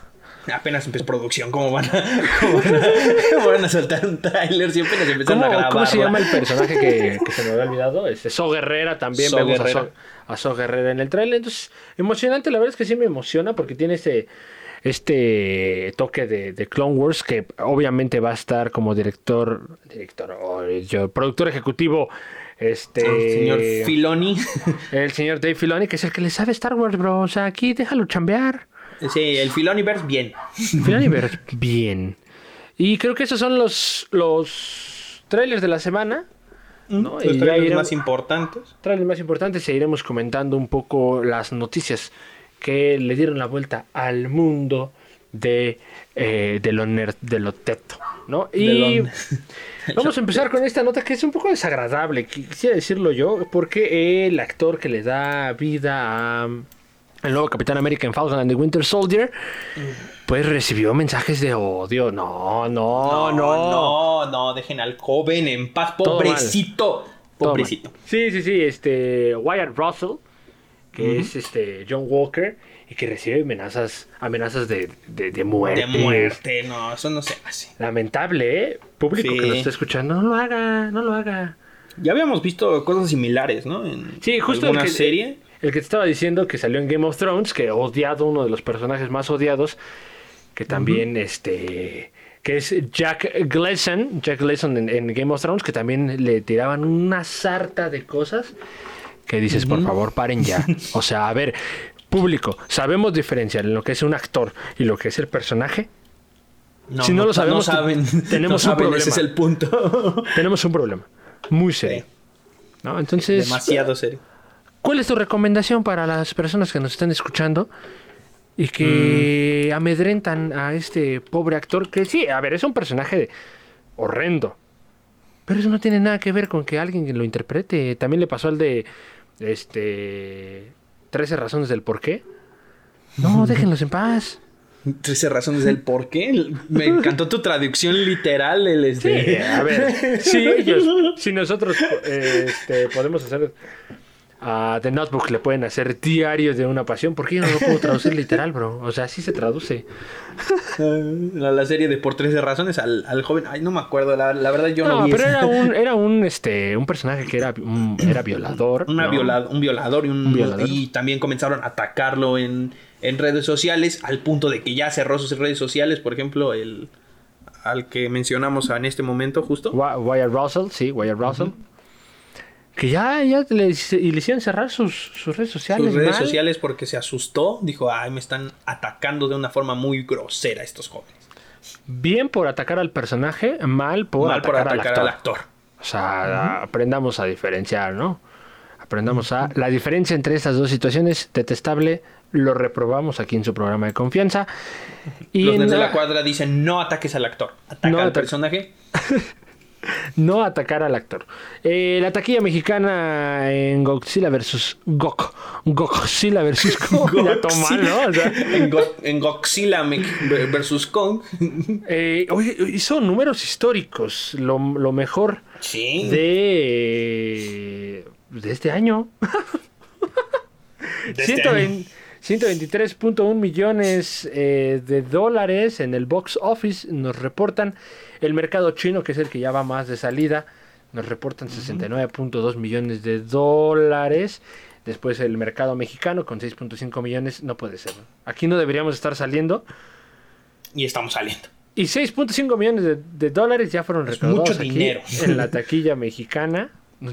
Speaker 2: Apenas empezó producción, ¿cómo van a, [laughs] cómo van a, soltar un trailer si apenas empezaron a grabar?
Speaker 1: ¿Cómo se llama el personaje que, se me había olvidado? Este, So Guerrera también vemos a So, Guerrera en el trailer. Entonces, emocionante, la verdad es que sí me emociona porque tiene este este toque de, Clone Wars que obviamente va a estar como director director o productor ejecutivo este
Speaker 2: el señor Filoni [laughs]
Speaker 1: el señor Dave Filoni que es el que le sabe Star Wars bro o sea aquí déjalo chambear
Speaker 2: Sí, el Filoniverse, bien.
Speaker 1: Filoniverse, bien. Y creo que esos son los, los trailers de la semana.
Speaker 2: ¿no? Los trailers más importantes.
Speaker 1: Trailers más importantes. E iremos comentando un poco las noticias que le dieron la vuelta al mundo de, eh, de, lo, de lo teto. ¿no? Y [laughs] vamos a [laughs] empezar con esta nota que es un poco desagradable, quisiera decirlo yo, porque el actor que le da vida a el nuevo Capitán América en Falcon and the Winter Soldier, pues recibió mensajes de odio. No, no, no.
Speaker 2: No, no, dejen al joven en paz, pobrecito. Pobrecito.
Speaker 1: Sí, sí, sí, este Wyatt Russell que es este John Walker y que recibe amenazas, amenazas de, de, de muerte.
Speaker 2: De muerte, no, eso no se hace.
Speaker 1: Lamentable, ¿eh? Público
Speaker 2: Sí.
Speaker 1: que lo está escuchando, no lo haga, no lo haga.
Speaker 2: Ya habíamos visto cosas similares, ¿no? En
Speaker 1: Sí, justo el
Speaker 2: alguna
Speaker 1: que,
Speaker 2: serie.
Speaker 1: el que te estaba diciendo que salió en Game of Thrones, que odiado, uno de los personajes más odiados, que también este que es Jack Gleason, Jack Gleason en, en Game of Thrones, que también le tiraban una sarta de cosas que dices, por favor, paren ya. [laughs] O sea, a ver, público, sabemos diferenciar en lo que es un actor y lo que es el personaje. Si no lo sabemos,
Speaker 2: no saben, [laughs]
Speaker 1: tenemos
Speaker 2: no
Speaker 1: un
Speaker 2: saben, Ese
Speaker 1: problema.
Speaker 2: es el punto. [laughs]
Speaker 1: Tenemos un problema muy serio.
Speaker 2: Sí.
Speaker 1: ¿no? Entonces,
Speaker 2: Demasiado serio.
Speaker 1: ¿Cuál es tu recomendación para las personas que nos están escuchando y que
Speaker 2: Mm.
Speaker 1: amedrentan a este pobre actor? Que sí, a ver, es un personaje horrendo. Pero eso no tiene nada que ver con que alguien lo interprete. También le pasó al de este 13 razones del por qué. No, déjenlos en paz.
Speaker 2: 13 razones del por qué. Me encantó tu traducción literal. El este...
Speaker 1: Sí, a ver, si [laughs] ellos, si nosotros eh, este, podemos hacer a The Notebook, le pueden hacer diarios de una pasión, ¿por qué yo no lo puedo traducir literal, bro? O sea, sí se traduce.
Speaker 2: la, la serie de por 13 razones al, al joven. Ay, no me acuerdo. La, la verdad, yo no,
Speaker 1: No,
Speaker 2: vi
Speaker 1: pero era un, era un, este, un personaje que era, un- era violador.
Speaker 2: Una
Speaker 1: ¿no?
Speaker 2: viola- un violador y, un,
Speaker 1: Un violador.
Speaker 2: y también comenzaron a atacarlo en, en redes sociales al punto de que ya cerró sus redes sociales, por ejemplo, el al que mencionamos en este momento justo.
Speaker 1: Wy- Wyatt Russell, sí, Wyatt Russell. Que ya, ya le, y le hicieron cerrar sus, sus redes sociales.
Speaker 2: Sus redes
Speaker 1: mal.
Speaker 2: sociales porque se asustó, dijo, ay, me están atacando de una forma muy grosera estos jóvenes.
Speaker 1: Bien por atacar al personaje, mal por,
Speaker 2: Mal por
Speaker 1: atacar, al
Speaker 2: al
Speaker 1: actor. O sea, aprendamos a diferenciar, ¿no? Aprendamos a... La diferencia entre estas dos situaciones, detestable, lo reprobamos aquí en su programa de confianza. Y
Speaker 2: Los de la cuadra dicen, no ataques al actor, ataca
Speaker 1: No
Speaker 2: al personaje. [laughs]
Speaker 1: no atacar al actor. Eh, la taquilla mexicana en Godzilla versus Gok. Godzilla versus [laughs] Kong. ¿no? O sea,
Speaker 2: en, Go- en Godzilla versus Kong. [laughs]
Speaker 1: eh, oye, hizo números históricos. Lo, lo mejor
Speaker 2: Sí.
Speaker 1: de, de este año. [laughs]
Speaker 2: De este año.
Speaker 1: 120 123.1 millones eh, de dólares en el box office nos reportan. El mercado chino, que es el que ya va más de salida, nos reportan 69.2 millones de dólares. Después el mercado mexicano con 6.5 millones. No puede ser. Aquí no deberíamos estar saliendo.
Speaker 2: Y estamos saliendo.
Speaker 1: Y 6.5 millones de, de dólares ya fueron recaudados
Speaker 2: mucho
Speaker 1: aquí
Speaker 2: dinero.
Speaker 1: en la [laughs] taquilla mexicana.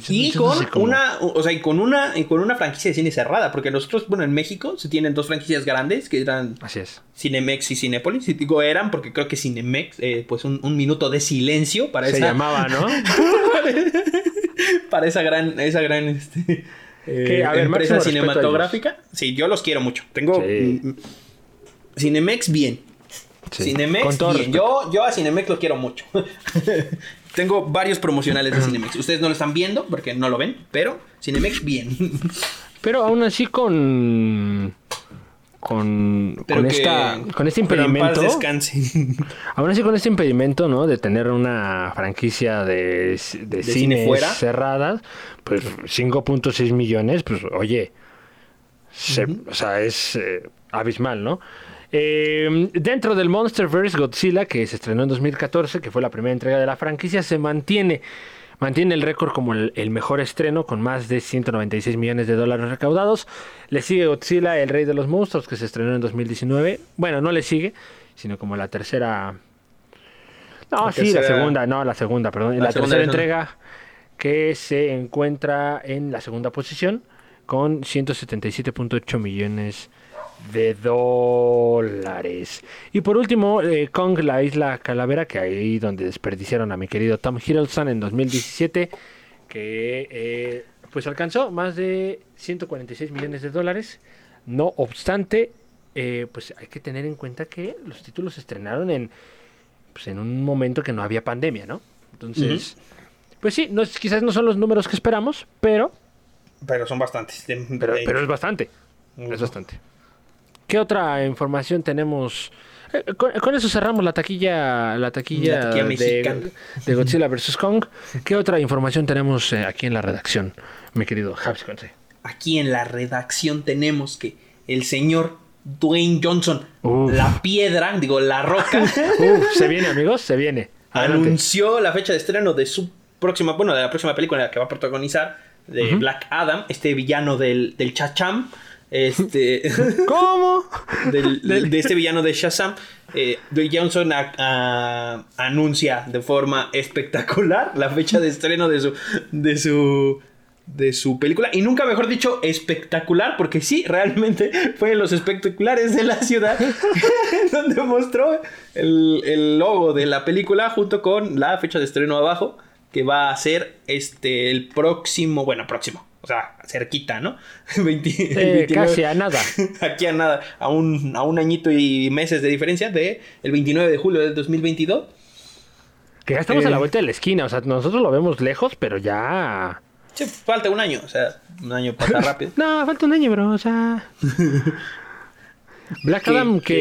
Speaker 2: Y con una, o sea, y con una, y con una franquicia de cine cerrada, porque nosotros, bueno, en México se tienen dos franquicias grandes que eran
Speaker 1: Así es.
Speaker 2: Cinemex y Cinépolis. Y digo eran porque creo que Cinemex, eh, pues un, un minuto de silencio para
Speaker 1: Se
Speaker 2: esa,
Speaker 1: llamaba, ¿no? [laughs]
Speaker 2: para esa gran, esa gran este, eh,
Speaker 1: Que, a ver,
Speaker 2: empresa cinematográfica. Sí, yo los quiero mucho. Tengo
Speaker 1: Sí.
Speaker 2: Cinemex bien.
Speaker 1: Sí.
Speaker 2: Cinemex bien. Yo, yo a Cinemex lo quiero mucho. [laughs] Tengo varios promocionales de Cinemex. Ustedes no lo están viendo porque no lo ven, pero Cinemex bien. [laughs]
Speaker 1: Pero aún así con. Con, con, esta, con este impedimento. [laughs] Aún así con este impedimento, ¿no? De tener una franquicia de, de,
Speaker 2: cine
Speaker 1: cines
Speaker 2: fuera.
Speaker 1: cerradas, pues 5.6 millones, pues oye, se- o sea, es eh, abismal, ¿no? Eh, dentro del Monsterverse Godzilla, que se estrenó en 2014, que fue la primera entrega de la franquicia, se mantiene, mantiene el récord como el, el mejor estreno, con más de 196 millones de dólares recaudados. Le sigue Godzilla, el rey de los monstruos, que se estrenó en 2019. Bueno, no le sigue, sino como la tercera... No,
Speaker 2: La
Speaker 1: sí, la segunda, no, la segunda, perdón.
Speaker 2: La
Speaker 1: La,
Speaker 2: segunda,
Speaker 1: tercera entrega que se encuentra en la segunda posición con 177.8 millones de dólares. Y por último, eh, Kong, la isla calavera, que ahí donde desperdiciaron a mi querido Tom Hiddleston en 2017, que eh, pues alcanzó más de 146 millones de dólares. No obstante, eh, pues hay que tener en cuenta que los títulos se estrenaron en, pues, en un momento que no había pandemia, ¿no? Entonces, pues sí, no, quizás no son los números que esperamos, pero,
Speaker 2: Pero son bastantes.
Speaker 1: pero, es bastante. Es bastante. ¿Qué otra información tenemos? Eh, Con, con eso cerramos la taquilla, la taquilla,
Speaker 2: La taquilla mexicana.
Speaker 1: de, de Godzilla vs. Kong. ¿Qué otra información tenemos eh, aquí en la redacción, mi querido Conce?
Speaker 2: aquí en la redacción tenemos que el señor Dwayne Johnson,
Speaker 1: Uf.
Speaker 2: la piedra, digo, la roca, [laughs]
Speaker 1: Uf, se viene, amigos, se viene. Adelante.
Speaker 2: anunció la fecha de estreno de su próxima, bueno, de la próxima película que va a protagonizar, de Black Adam, este villano del, del Chacham, este, [laughs]
Speaker 1: ¿Cómo? [laughs]
Speaker 2: del- de este villano de Shazam, eh, Dwayne Johnson a- a- anuncia de forma espectacular la fecha de estreno de su, de su, de su película. Y nunca mejor dicho, espectacular, porque sí, realmente [laughs] fue en los espectaculares de la ciudad donde mostró el, el logo de la película junto con la fecha de estreno abajo, que va a ser este el próximo, bueno, próximo. O sea, cerquita, ¿no? [laughs] 20 el 29
Speaker 1: casi a nada. [laughs]
Speaker 2: aquí a nada, a un, a un añito y meses de diferencia de el 29 de julio del 2022.
Speaker 1: Que ya estamos a la vuelta de la esquina. O sea, nosotros lo vemos lejos, pero ya.
Speaker 2: Sí, falta un año, o sea, un año pasa rápido. [laughs]
Speaker 1: No, falta un año, bro. O sea. Black
Speaker 2: Que-
Speaker 1: Adam, que,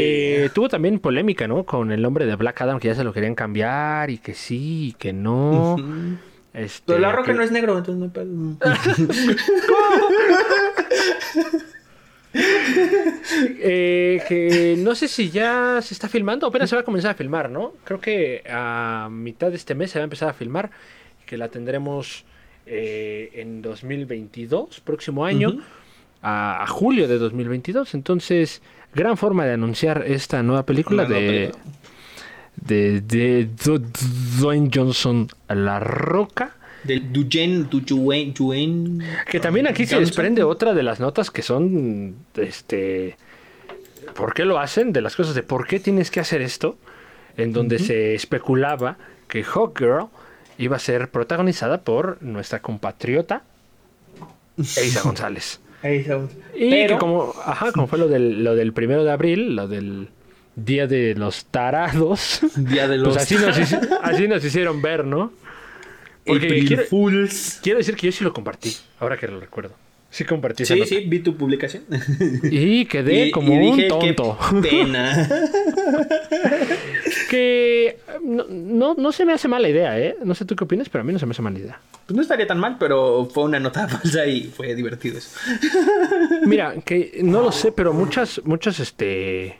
Speaker 2: que-
Speaker 1: tuvo también polémica, ¿no? Con el nombre de Black Adam, que ya se lo querían cambiar y que sí y que no.
Speaker 2: Ujú.
Speaker 1: Este,
Speaker 2: Pero la roca
Speaker 1: que-
Speaker 2: no es negro, entonces no hay pedo. [laughs] [laughs]
Speaker 1: Eh, que no sé si ya se está filmando, apenas se va a comenzar a filmar, ¿no? Creo que a mitad de este mes se va a empezar a filmar, que la tendremos eh, en 2022, próximo año, a, a julio de 2022. Entonces, gran forma de anunciar esta nueva película
Speaker 2: Una nueva
Speaker 1: de,
Speaker 2: película.
Speaker 1: De, de Du- Dwayne Johnson, La Roca.
Speaker 2: Del Dujen.
Speaker 1: Que también aquí se desprende otra de las notas que son, este, ¿por qué lo hacen? De las cosas de por qué tienes que hacer esto, en donde se especulaba que Hawkgirl iba a ser protagonizada por nuestra compatriota [laughs] Eiza González.
Speaker 2: Ahí estamos.
Speaker 1: Y
Speaker 2: Pero,
Speaker 1: que como, ajá, como fue lo del, lo del primero de abril, lo del Día de los Tarados,
Speaker 2: Día de los
Speaker 1: pues así nos, hici- así nos hicieron ver, ¿no? Porque
Speaker 2: April
Speaker 1: quiero,
Speaker 2: Fools.
Speaker 1: quiero decir que yo sí lo compartí, ahora que lo recuerdo. Sí compartí
Speaker 2: Sí, sí, vi tu publicación.
Speaker 1: Y quedé
Speaker 2: Y-
Speaker 1: como
Speaker 2: y
Speaker 1: un tonto.
Speaker 2: Qué pena. [laughs]
Speaker 1: Que no, no, no se me hace mala idea, ¿eh? No sé tú qué opinas, pero a mí no se me hace mala idea.
Speaker 2: Pues no estaría tan mal, pero fue una nota [laughs] falsa y fue divertido eso.
Speaker 1: Mira, que no lo sé, pero muchas, muchas, este...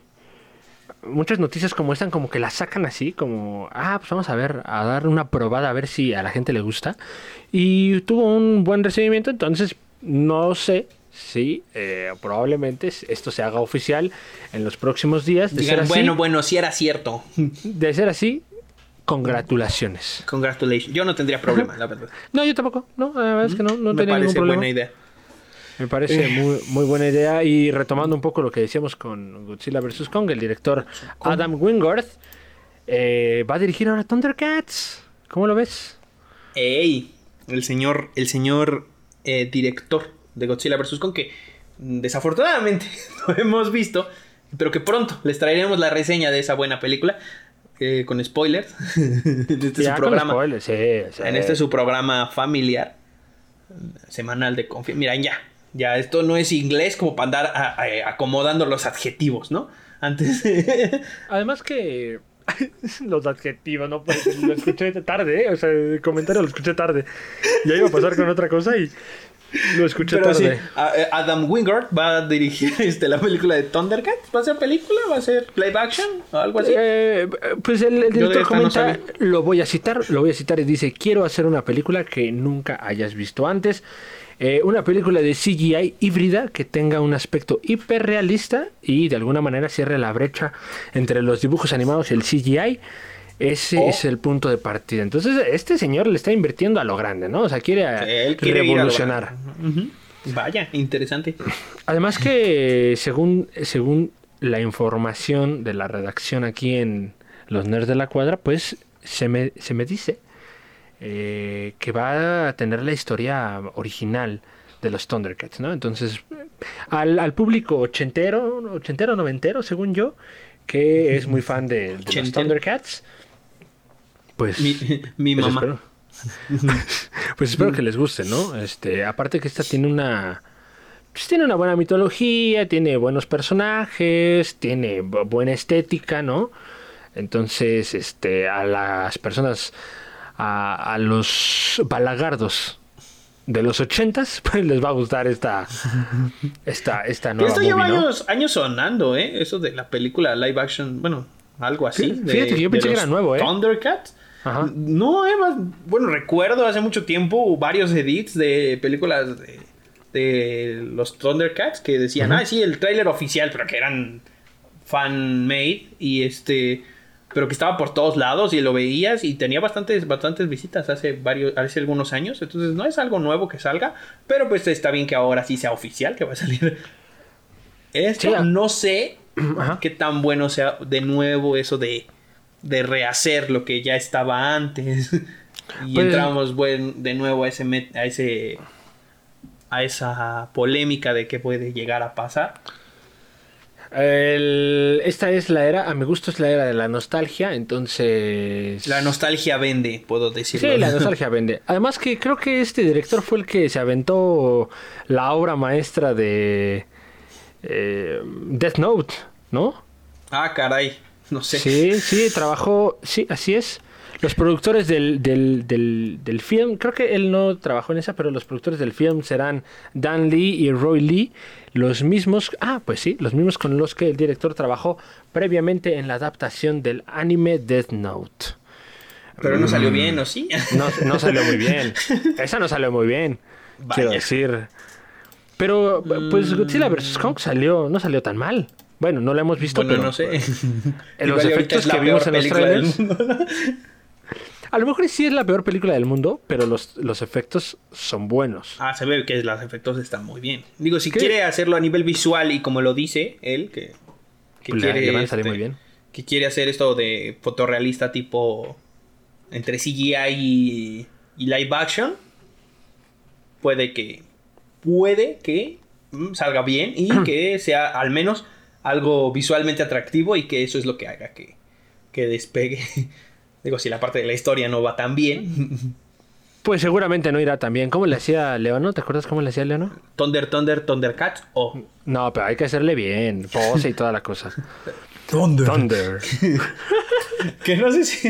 Speaker 1: Muchas noticias como esta, como que las sacan así, como, ah, pues vamos a ver, a dar una probada, a ver si a la gente le gusta. Y tuvo un buen recibimiento, entonces no sé si eh, probablemente esto se haga oficial en los próximos días. De ser
Speaker 2: Digan,
Speaker 1: así,
Speaker 2: bueno, bueno, si era cierto. [laughs]
Speaker 1: de ser así, congratulaciones.
Speaker 2: Congratulations. Yo no tendría problema, la verdad.
Speaker 1: No, yo tampoco. No, la verdad es que no, no
Speaker 2: Me
Speaker 1: tenía ningún
Speaker 2: parece
Speaker 1: problema.
Speaker 2: buena idea.
Speaker 1: Me parece muy, muy buena idea. Y retomando un poco lo que decíamos con Godzilla vs. Kong, el director Adam Wingard eh, va a dirigir ahora Thundercats. ¿Cómo lo ves?
Speaker 2: Ey, el señor, el señor eh, director de Godzilla vs. Kong, que desafortunadamente [laughs] no hemos visto, pero que pronto les traeremos la reseña de esa buena película. eh, con spoilers. [laughs] este
Speaker 1: Ya
Speaker 2: su programa.
Speaker 1: spoilers, sí, sí.
Speaker 2: En este su programa familiar. Semanal de confianza. Mira, ya. Ya, esto no es inglés como para andar a- a- acomodando los adjetivos, ¿no? Antes. [laughs]
Speaker 1: Además que [laughs] los adjetivos, no pues, lo escuché tarde, ¿eh? o sea, el comentario lo escuché tarde. Ya iba a pasar con otra cosa y lo escuché
Speaker 2: Pero
Speaker 1: tarde.
Speaker 2: eh, Adam Wingard va a dirigir [laughs] este, la película de Thundercats. ¿Va a ser película? ¿Va a ser live action? ¿O algo así?
Speaker 1: Eh, pues el, el director
Speaker 2: no
Speaker 1: comenta, lo voy a citar, lo voy a citar y dice, quiero hacer una película que nunca hayas visto antes. Eh, una película de CGI híbrida que tenga un aspecto hiperrealista y de alguna manera cierre la brecha entre los dibujos animados y el CGI. Ese
Speaker 2: Oh.
Speaker 1: es el punto de partida. Entonces, este señor le está invirtiendo a lo grande, ¿no? O sea, quiere,
Speaker 2: Él quiere
Speaker 1: revolucionar.
Speaker 2: Vaya, interesante.
Speaker 1: Además que según, según la información de la redacción aquí en Los Nerds de la Cuadra, pues se me, se me dice eh, que va a tener la historia original de los Thundercats, ¿no? Entonces, al, al público ochentero, ochentero, noventero, según yo, que es muy fan de, de los. Thundercats, pues...
Speaker 2: Mi, mi
Speaker 1: pues
Speaker 2: mamá.
Speaker 1: espero- [laughs] pues espero que les guste, ¿no? Este, aparte que esta tiene una pues tiene una buena mitología, tiene buenos personajes, tiene bu- buena estética, ¿no? Entonces, este, a las personas, a, a los balagardos de los ochentas, [laughs] pues les va a gustar esta, esta, esta nueva
Speaker 2: Esto lleva
Speaker 1: ¿no?
Speaker 2: años, años sonando, ¿eh? Eso de la película live action, bueno, algo así. De-
Speaker 1: fíjate que yo pensé que era nuevo, ¿eh?
Speaker 2: Thundercats.
Speaker 1: Ajá.
Speaker 2: No, eh, más- bueno, recuerdo hace mucho tiempo varios edits de películas de, de los Thundercats que decían, ah, sí, el tráiler oficial, pero que eran fan-made y este... Pero que estaba por todos lados y lo veías y tenía bastantes, bastantes visitas hace varios, hace algunos años. Entonces no es algo nuevo que salga, pero pues está bien que ahora sí sea oficial que va a salir. Esto
Speaker 1: Sí,
Speaker 2: no sé [clears throat]
Speaker 1: Ajá.
Speaker 2: qué tan bueno sea de nuevo eso de, de rehacer lo que ya estaba antes. [laughs] y
Speaker 1: Pues-
Speaker 2: entramos buen, de nuevo a ese, met- a ese a esa polémica de qué puede llegar a pasar.
Speaker 1: El- esta es la era, a mi gusto es la era de la nostalgia, entonces...
Speaker 2: La nostalgia vende, puedo decirlo.
Speaker 1: Sí, la [laughs] nostalgia vende. Además que creo que este director fue el que se aventó la obra maestra de eh, Death Note, ¿no?
Speaker 2: ah, caray. No sé.
Speaker 1: Sí, sí, trabajó, sí, así es. Los productores del, del, del, del film, creo que él no trabajó en esa, pero los productores del film serán Dan Lee y Roy Lee, los mismos, ah, pues sí, los mismos con los que el director trabajó previamente en la adaptación del anime Death Note.
Speaker 2: Pero no salió bien, ¿o sí?
Speaker 1: No, no salió muy bien. [laughs] Esa no salió muy bien. Quiero decir. Pero, pues Godzilla vs. Kong salió, no salió tan mal. Bueno, no la hemos visto,
Speaker 2: bueno,
Speaker 1: pero
Speaker 2: no sé.
Speaker 1: en [laughs] los efectos que vimos en los trailers. [laughs] a lo mejor sí es la peor película del mundo, pero los, los efectos son buenos.
Speaker 2: Ah, se ve que los efectos están muy bien. Digo, si
Speaker 1: ¿Qué?
Speaker 2: quiere hacerlo a nivel visual y como lo dice él, que, que
Speaker 1: le-
Speaker 2: quiere
Speaker 1: le van a salir
Speaker 2: este,
Speaker 1: muy bien.
Speaker 2: que quiere hacer esto de fotorrealista tipo entre CGI y, y live action, puede que puede que mm, salga bien y [clears throat] que sea al menos algo visualmente atractivo y que eso es lo que haga que, que despegue. [laughs] Digo, si la parte de la historia no va tan bien.
Speaker 1: Pues seguramente no irá tan bien. ¿Cómo le hacía Leono? ¿Te acuerdas cómo le hacía Leono?
Speaker 2: Thunder, Thunder, Thundercats o
Speaker 1: No, pero hay que hacerle bien. Pose y toda la cosa. Thunder. [laughs]
Speaker 2: Que no sé si.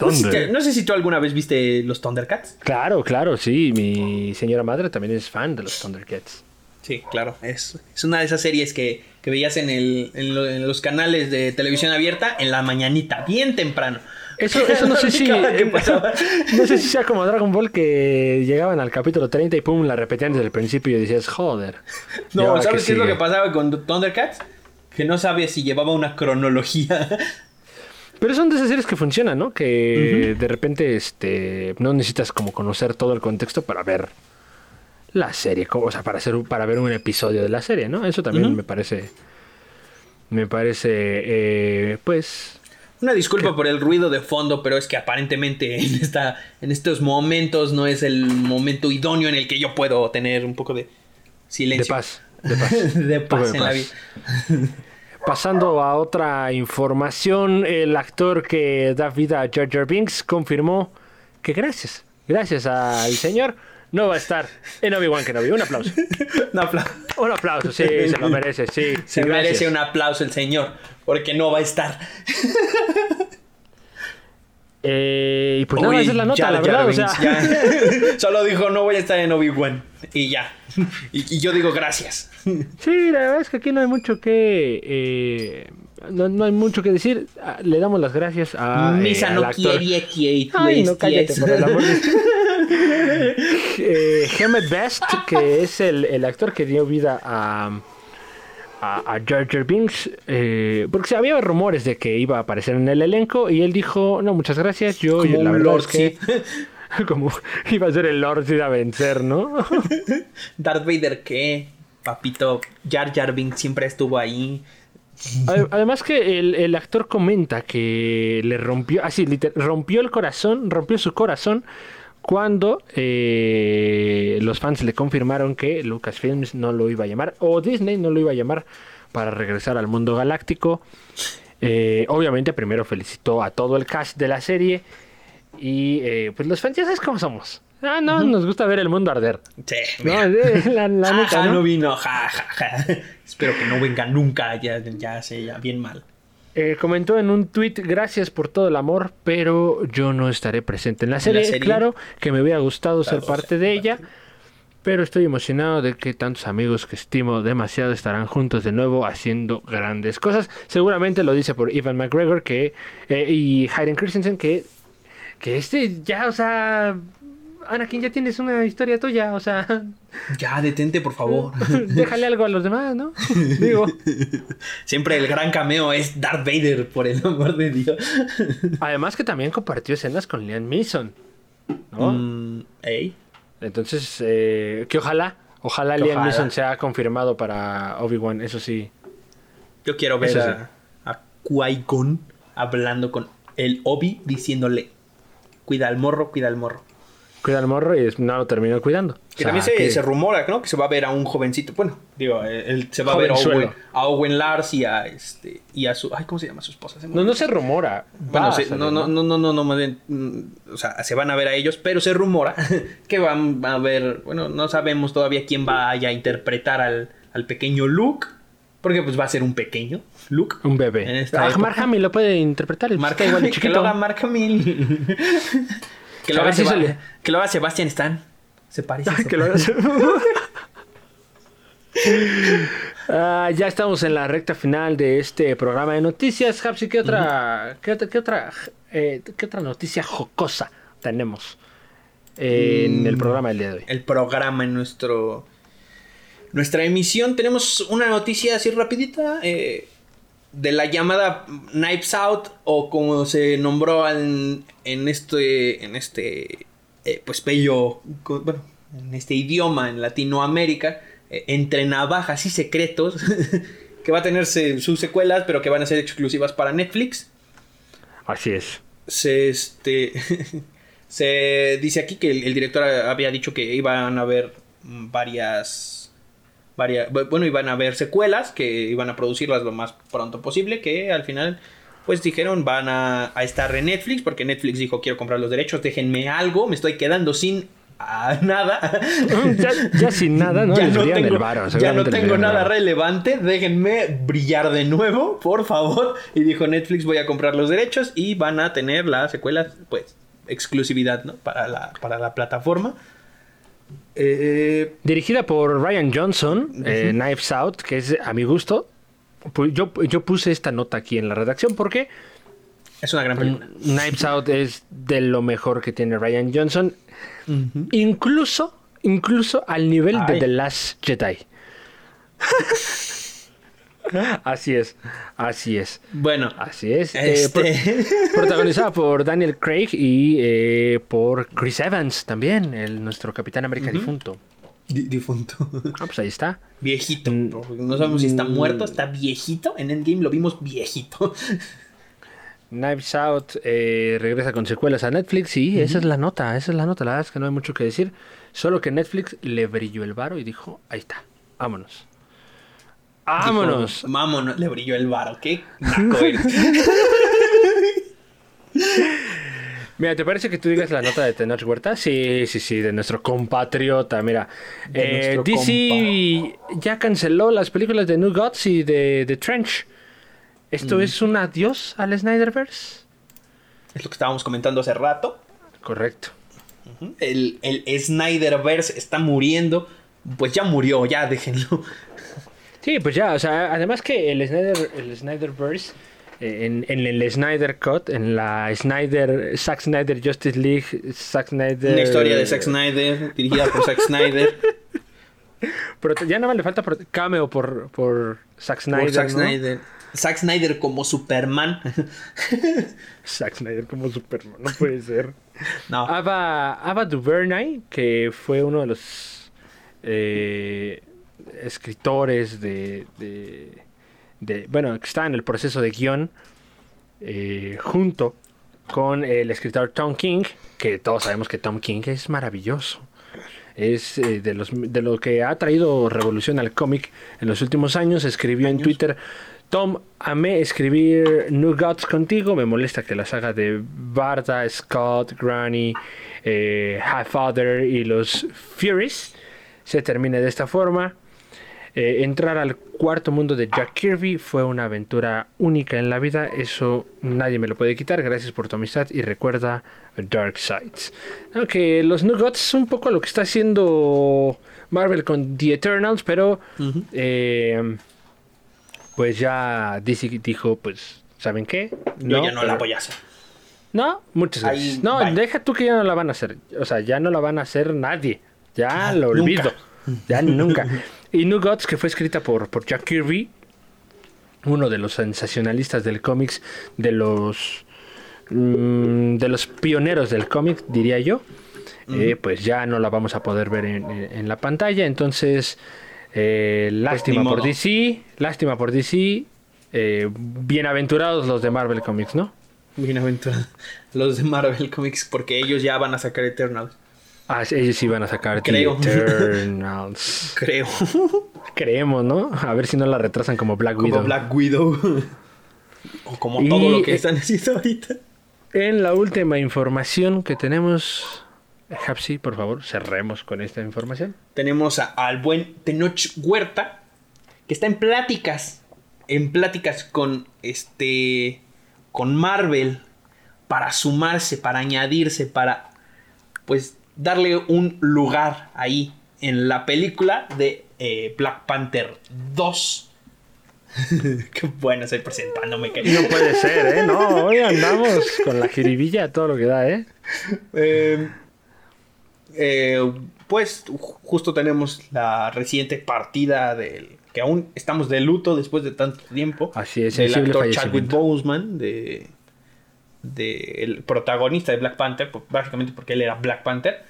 Speaker 2: No sé, si te-
Speaker 1: Thunder.
Speaker 2: no sé si tú alguna vez viste los Thundercats.
Speaker 1: Claro, claro, sí. Mi señora madre también es fan de los Thundercats.
Speaker 2: Sí, claro. Es, es una de esas series que, que veías en, el, en, lo- en los canales de televisión abierta en la mañanita, bien temprano.
Speaker 1: Eso, eso no [laughs] sé si. eh. [laughs] No sé si sea como Dragon Ball que llegaban al capítulo 30 y pum, la repetían desde el principio y decías, joder. ¿y
Speaker 2: No, ¿sabes qué es lo que pasaba con Thundercats? Que no sabes si llevaba una cronología. [laughs]
Speaker 1: Pero son de esas series que funcionan, ¿no? Que de repente este, no necesitas como conocer todo el contexto para ver la serie, como- o sea, para, hacer, para ver un episodio de la serie, ¿no? Eso también me parece. Me parece, eh, pues.
Speaker 2: Una disculpa por el ruido de fondo, pero es que aparentemente en, esta, en estos momentos no es el momento idóneo en el que yo puedo tener un poco de
Speaker 1: De
Speaker 2: silencio.
Speaker 1: paz. De paz. [laughs]
Speaker 2: de paz
Speaker 1: de
Speaker 2: en la
Speaker 1: paz.
Speaker 2: vida. [laughs]
Speaker 1: Pasando a otra información, el actor que da vida a Jar Binks confirmó que gracias, gracias al señor, no va a estar en Obi-Wan Kenobi. Un aplauso. [laughs]
Speaker 2: Un aplauso.
Speaker 1: Un aplauso, sí, se lo merece, sí.
Speaker 2: Se
Speaker 1: gracias.
Speaker 2: merece un aplauso el señor, porque no va a estar. [laughs]
Speaker 1: Eh, y pues nada,
Speaker 2: Uy,
Speaker 1: esa es la nota, la verdad. O sea,
Speaker 2: ya. [laughs] Solo dijo no voy a estar en Obi-Wan. Y ya. Y, y yo digo gracias.
Speaker 1: sí, la verdad es que aquí no hay mucho que. eh, no, no hay mucho que decir. Ah, Le damos las gracias a. eh,
Speaker 2: Misa no
Speaker 1: actor.
Speaker 2: quiere que
Speaker 1: Ay, no, cállate, por el amor de eh, Hemet Best, que es el, el actor que dio vida a, a, a Jar Jar Binks, eh, porque había rumores de que iba a aparecer en el elenco y él dijo, no, muchas gracias, yo
Speaker 2: Como
Speaker 1: la verdad
Speaker 2: Lord
Speaker 1: es que [laughs] como iba a ser el Lord Sid a vencer, ¿no? [laughs]
Speaker 2: Darth Vader, ¿qué? Papito, Jar Jar Binks siempre estuvo ahí.
Speaker 1: Ade- Además que el, el actor comenta que le rompió, así, liter- rompió el corazón, rompió su corazón cuando eh, los fans le confirmaron que Lucasfilms no lo iba a llamar, o Disney no lo iba a llamar para regresar al mundo galáctico. Eh, obviamente primero felicitó a todo el cast de la serie y eh, pues los fans ya sabes cómo somos. Ah, no, nos gusta ver el mundo arder.
Speaker 2: Sí,
Speaker 1: No,
Speaker 2: mira. [laughs]
Speaker 1: la, la
Speaker 2: Ja,
Speaker 1: neta,
Speaker 2: ja,
Speaker 1: ¿no?
Speaker 2: no vino, ja, ja, ja. Espero que no venga nunca, ya, ya sé, ya bien mal.
Speaker 1: Eh, comentó en un tweet, gracias por todo el amor, pero yo no estaré presente en la serie.
Speaker 2: serie?
Speaker 1: Claro que me hubiera gustado ser parte de ella, pero estoy emocionado de que tantos amigos que estimo demasiado estarán juntos de nuevo haciendo grandes cosas. Seguramente lo dice por Ivan McGregor que, eh, y Hayden Christensen que, que este ya, o sea, Anakin, ya tienes una historia tuya, o sea,
Speaker 2: Ya, detente, por favor. [laughs]
Speaker 1: déjale algo a los demás, ¿no? [laughs] Digo.
Speaker 2: Siempre el gran cameo es Darth Vader, por el amor de Dios.
Speaker 1: Además que también compartió escenas con Liam Neeson. ¿no?
Speaker 2: Mm, ey.
Speaker 1: Entonces, eh, que ojalá, ojalá
Speaker 2: Que
Speaker 1: Liam
Speaker 2: ojalá.
Speaker 1: Neeson sea confirmado para Obi-Wan, eso sí.
Speaker 2: Yo quiero ver
Speaker 1: Eso sí.
Speaker 2: a, a hablando con el Obi diciéndole: Cuida al morro, cuida al morro.
Speaker 1: Cuida al morro y no lo terminó cuidando. O
Speaker 2: Que
Speaker 1: sea,
Speaker 2: también se,
Speaker 1: que-
Speaker 2: se rumora, ¿no? Que se va a ver a un jovencito. Bueno, digo, eh, él se va a ver a. Owen, a Owen Lars y a este y a su. Ay, ¿cómo se llama su esposa? Se
Speaker 1: No, no se rumora.
Speaker 2: Bueno, se- no, no, no, no, no, no, más bien, mm, o sea, se van a ver a ellos, pero se rumora [laughs] que van a ver, bueno, no sabemos todavía quién vaya a interpretar al, al pequeño Luke, porque pues va a ser un pequeño Luke.
Speaker 1: Un bebé. Ah. Mark Hamill lo puede interpretar. el está igual de
Speaker 2: Hamill, que
Speaker 1: chiquito.
Speaker 2: lo haga Mark Hamill. [laughs] que, lo haga
Speaker 1: ver si
Speaker 2: Seba-
Speaker 1: se le-
Speaker 2: que lo haga Sebastian Stan. Se parece.
Speaker 1: que lo. [laughs] Ah, ya estamos en la recta final de este programa de noticias. Hapsi, ¿qué otra, qué otra, qué otra, eh, qué otra noticia jocosa tenemos en el
Speaker 2: Mm.
Speaker 1: programa del día de hoy?
Speaker 2: el programa en nuestro nuestra emisión tenemos una noticia así rapidita eh, de la llamada Knives Out o como se nombró en, en este en este eh, pues bello bueno en este idioma en Latinoamérica eh, entre navajas y secretos [laughs] que va a tener sus secuelas pero que van a ser exclusivas para Netflix
Speaker 1: Así es.
Speaker 2: se este [laughs] se dice aquí que el, el director había dicho que iban a haber varias varias bu- bueno iban a haber secuelas que iban a producirlas lo más pronto posible que al final pues dijeron van a, a estar en Netflix porque Netflix dijo quiero comprar los derechos déjenme algo me estoy quedando sin ah, [laughs] nada
Speaker 1: ya, ya sin nada, ¿no? [laughs]
Speaker 2: ya
Speaker 1: Les
Speaker 2: no tengo,
Speaker 1: el varo,
Speaker 2: ya no tengo nada
Speaker 1: varo.
Speaker 2: relevante, déjenme brillar de nuevo, por favor. Y dijo Netflix, voy a comprar los derechos y van a tener la secuela, pues, exclusividad, ¿no? Para la, para la plataforma. Eh,
Speaker 1: Dirigida por Ryan Johnson, eh, Knives Out, que es a mi gusto. Pu- Yo, yo puse esta nota aquí en la redacción porque
Speaker 2: es una gran película.
Speaker 1: Knives Out es de lo mejor que tiene Ryan Johnson. Incluso, incluso al nivel de. The Last Jedi. [laughs] [laughs] así es, así es,
Speaker 2: Bueno,
Speaker 1: así es. Eh,
Speaker 2: este...
Speaker 1: pro- [laughs] protagonizada por Daniel Craig y eh, por Chris Evans también, el, nuestro Capitán América difunto.
Speaker 2: di- difunto. [laughs]
Speaker 1: Ah, pues ahí está.
Speaker 2: viejito.
Speaker 1: Mm.
Speaker 2: No sabemos si está muerto, está viejito. En Endgame lo vimos viejito.
Speaker 1: Knives Out eh, regresa con secuelas a Netflix y esa es la nota, esa es la nota, la verdad es que no hay mucho que decir, solo que Netflix le brilló el varo y dijo, ahí está, vámonos. Vámonos.
Speaker 2: Dijo, vámonos, le brilló el varo. Qué eres.
Speaker 1: Mira, ¿te parece que tú digas la nota de Tenoch Huerta? Sí, sí, sí, de nuestro compatriota, mira. Eh,
Speaker 2: nuestro
Speaker 1: DC ya canceló las películas de New Gods y de The Trench. ¿Esto es un adiós al Snyderverse?
Speaker 2: es lo que estábamos comentando hace rato.
Speaker 1: Correcto.
Speaker 2: El, el Snyderverse está muriendo. Pues ya murió, ya déjenlo.
Speaker 1: Sí, pues ya, o sea, además que el Snyder, el Snyderverse, eh, en, en el Snyder Cut, en la Snyder, Zack Snyder Justice League, Zack Snyder...
Speaker 2: Una historia de Zack Snyder, dirigida por Zack Snyder. [laughs]
Speaker 1: Pero ya nada más le falta pro- cameo por, por Zack Snyder,
Speaker 2: por Zack
Speaker 1: ¿no?
Speaker 2: Snyder. Zack Snyder como Superman. [laughs]
Speaker 1: Zack Snyder como Superman, no puede ser. [laughs]
Speaker 2: no.
Speaker 1: Ava, Ava DuVernay, que fue uno de los eh, escritores de, de, de- Bueno, que está en el proceso de guion, eh, junto con el escritor Tom King, que todos sabemos que Tom King es maravilloso. Es eh, de, los, de lo que ha traído revolución al cómic en los últimos años. Escribió en. Twitter: Tom, amé escribir New Gods contigo. Me molesta que la saga de Barda, Scott, Granny, eh, Highfather y los Furies se termine de esta forma. Eh, entrar al cuarto mundo de Jack Kirby fue una aventura única en la vida, eso nadie me lo puede quitar, gracias por tu amistad y recuerda Dark Sides. Aunque los Nuggets es un poco lo que está haciendo Marvel con The Eternals, pero eh, pues ya DC dijo, pues, ¿saben qué?
Speaker 2: Yo ya no la voy a hacer.
Speaker 1: No, muchas gracias. no, deja tú que ya no la van a hacer. O sea, ya no la van a hacer nadie. Ya lo olvido. Ya [laughs] nunca. Y New Gods, que fue escrita por, por Jack Kirby, uno de los sensacionalistas del cómics, de los mm, de los pioneros del cómic, diría yo, eh, pues ya no la vamos a poder ver en, la pantalla. Entonces, eh, lástima por DC, lástima por DC. Eh, bienaventurados los de Marvel Comics, ¿no?
Speaker 2: Bienaventurados los de Marvel Comics, porque ellos ya van a sacar Eternals.
Speaker 1: Ah, ellos sí van a sacar
Speaker 2: Creo.
Speaker 1: Eternals. [laughs]
Speaker 2: Creo.
Speaker 1: Creemos, ¿no? A ver si no la retrasan como Black Widow.
Speaker 2: Como Black Widow. [laughs] o como todo lo que están haciendo ahorita.
Speaker 1: En la última información que tenemos, Hapsi, por favor, cerremos con esta información.
Speaker 2: Tenemos al buen Tenoch Huerta, que está en pláticas, en pláticas con este, con Marvel, para sumarse, para añadirse, para, pues, darle un lugar ahí en la película de eh, Black Panther 2. [laughs] Qué bueno estoy presentándome. Que...
Speaker 1: No puede ser, ¿eh? No, hoy andamos con la jiribilla todo lo que da, ¿eh?
Speaker 2: Em, eh, pues justo tenemos la reciente partida del que aún estamos de luto después de tanto tiempo.
Speaker 1: Así es,
Speaker 2: el actor Chadwick Boseman de del protagonista de Black Panther, básicamente porque él era Black Panther.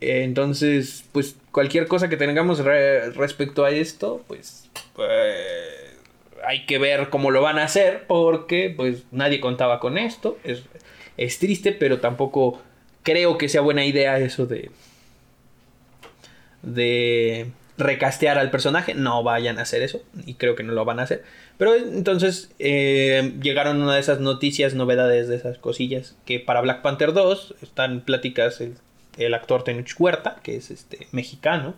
Speaker 2: entonces, pues cualquier cosa que tengamos respecto a esto, pues, pues, hay que ver cómo lo van a hacer porque pues nadie contaba con esto. Es, es triste, pero tampoco creo que sea buena idea eso de de recastear al personaje. No vayan a hacer eso. Y creo que no lo van a hacer. Pero entonces eh, llegaron una de esas noticias, novedades de esas cosillas. Que para Black Panther 2 están pláticas el, actor Tenoch Huerta, que es este mexicano.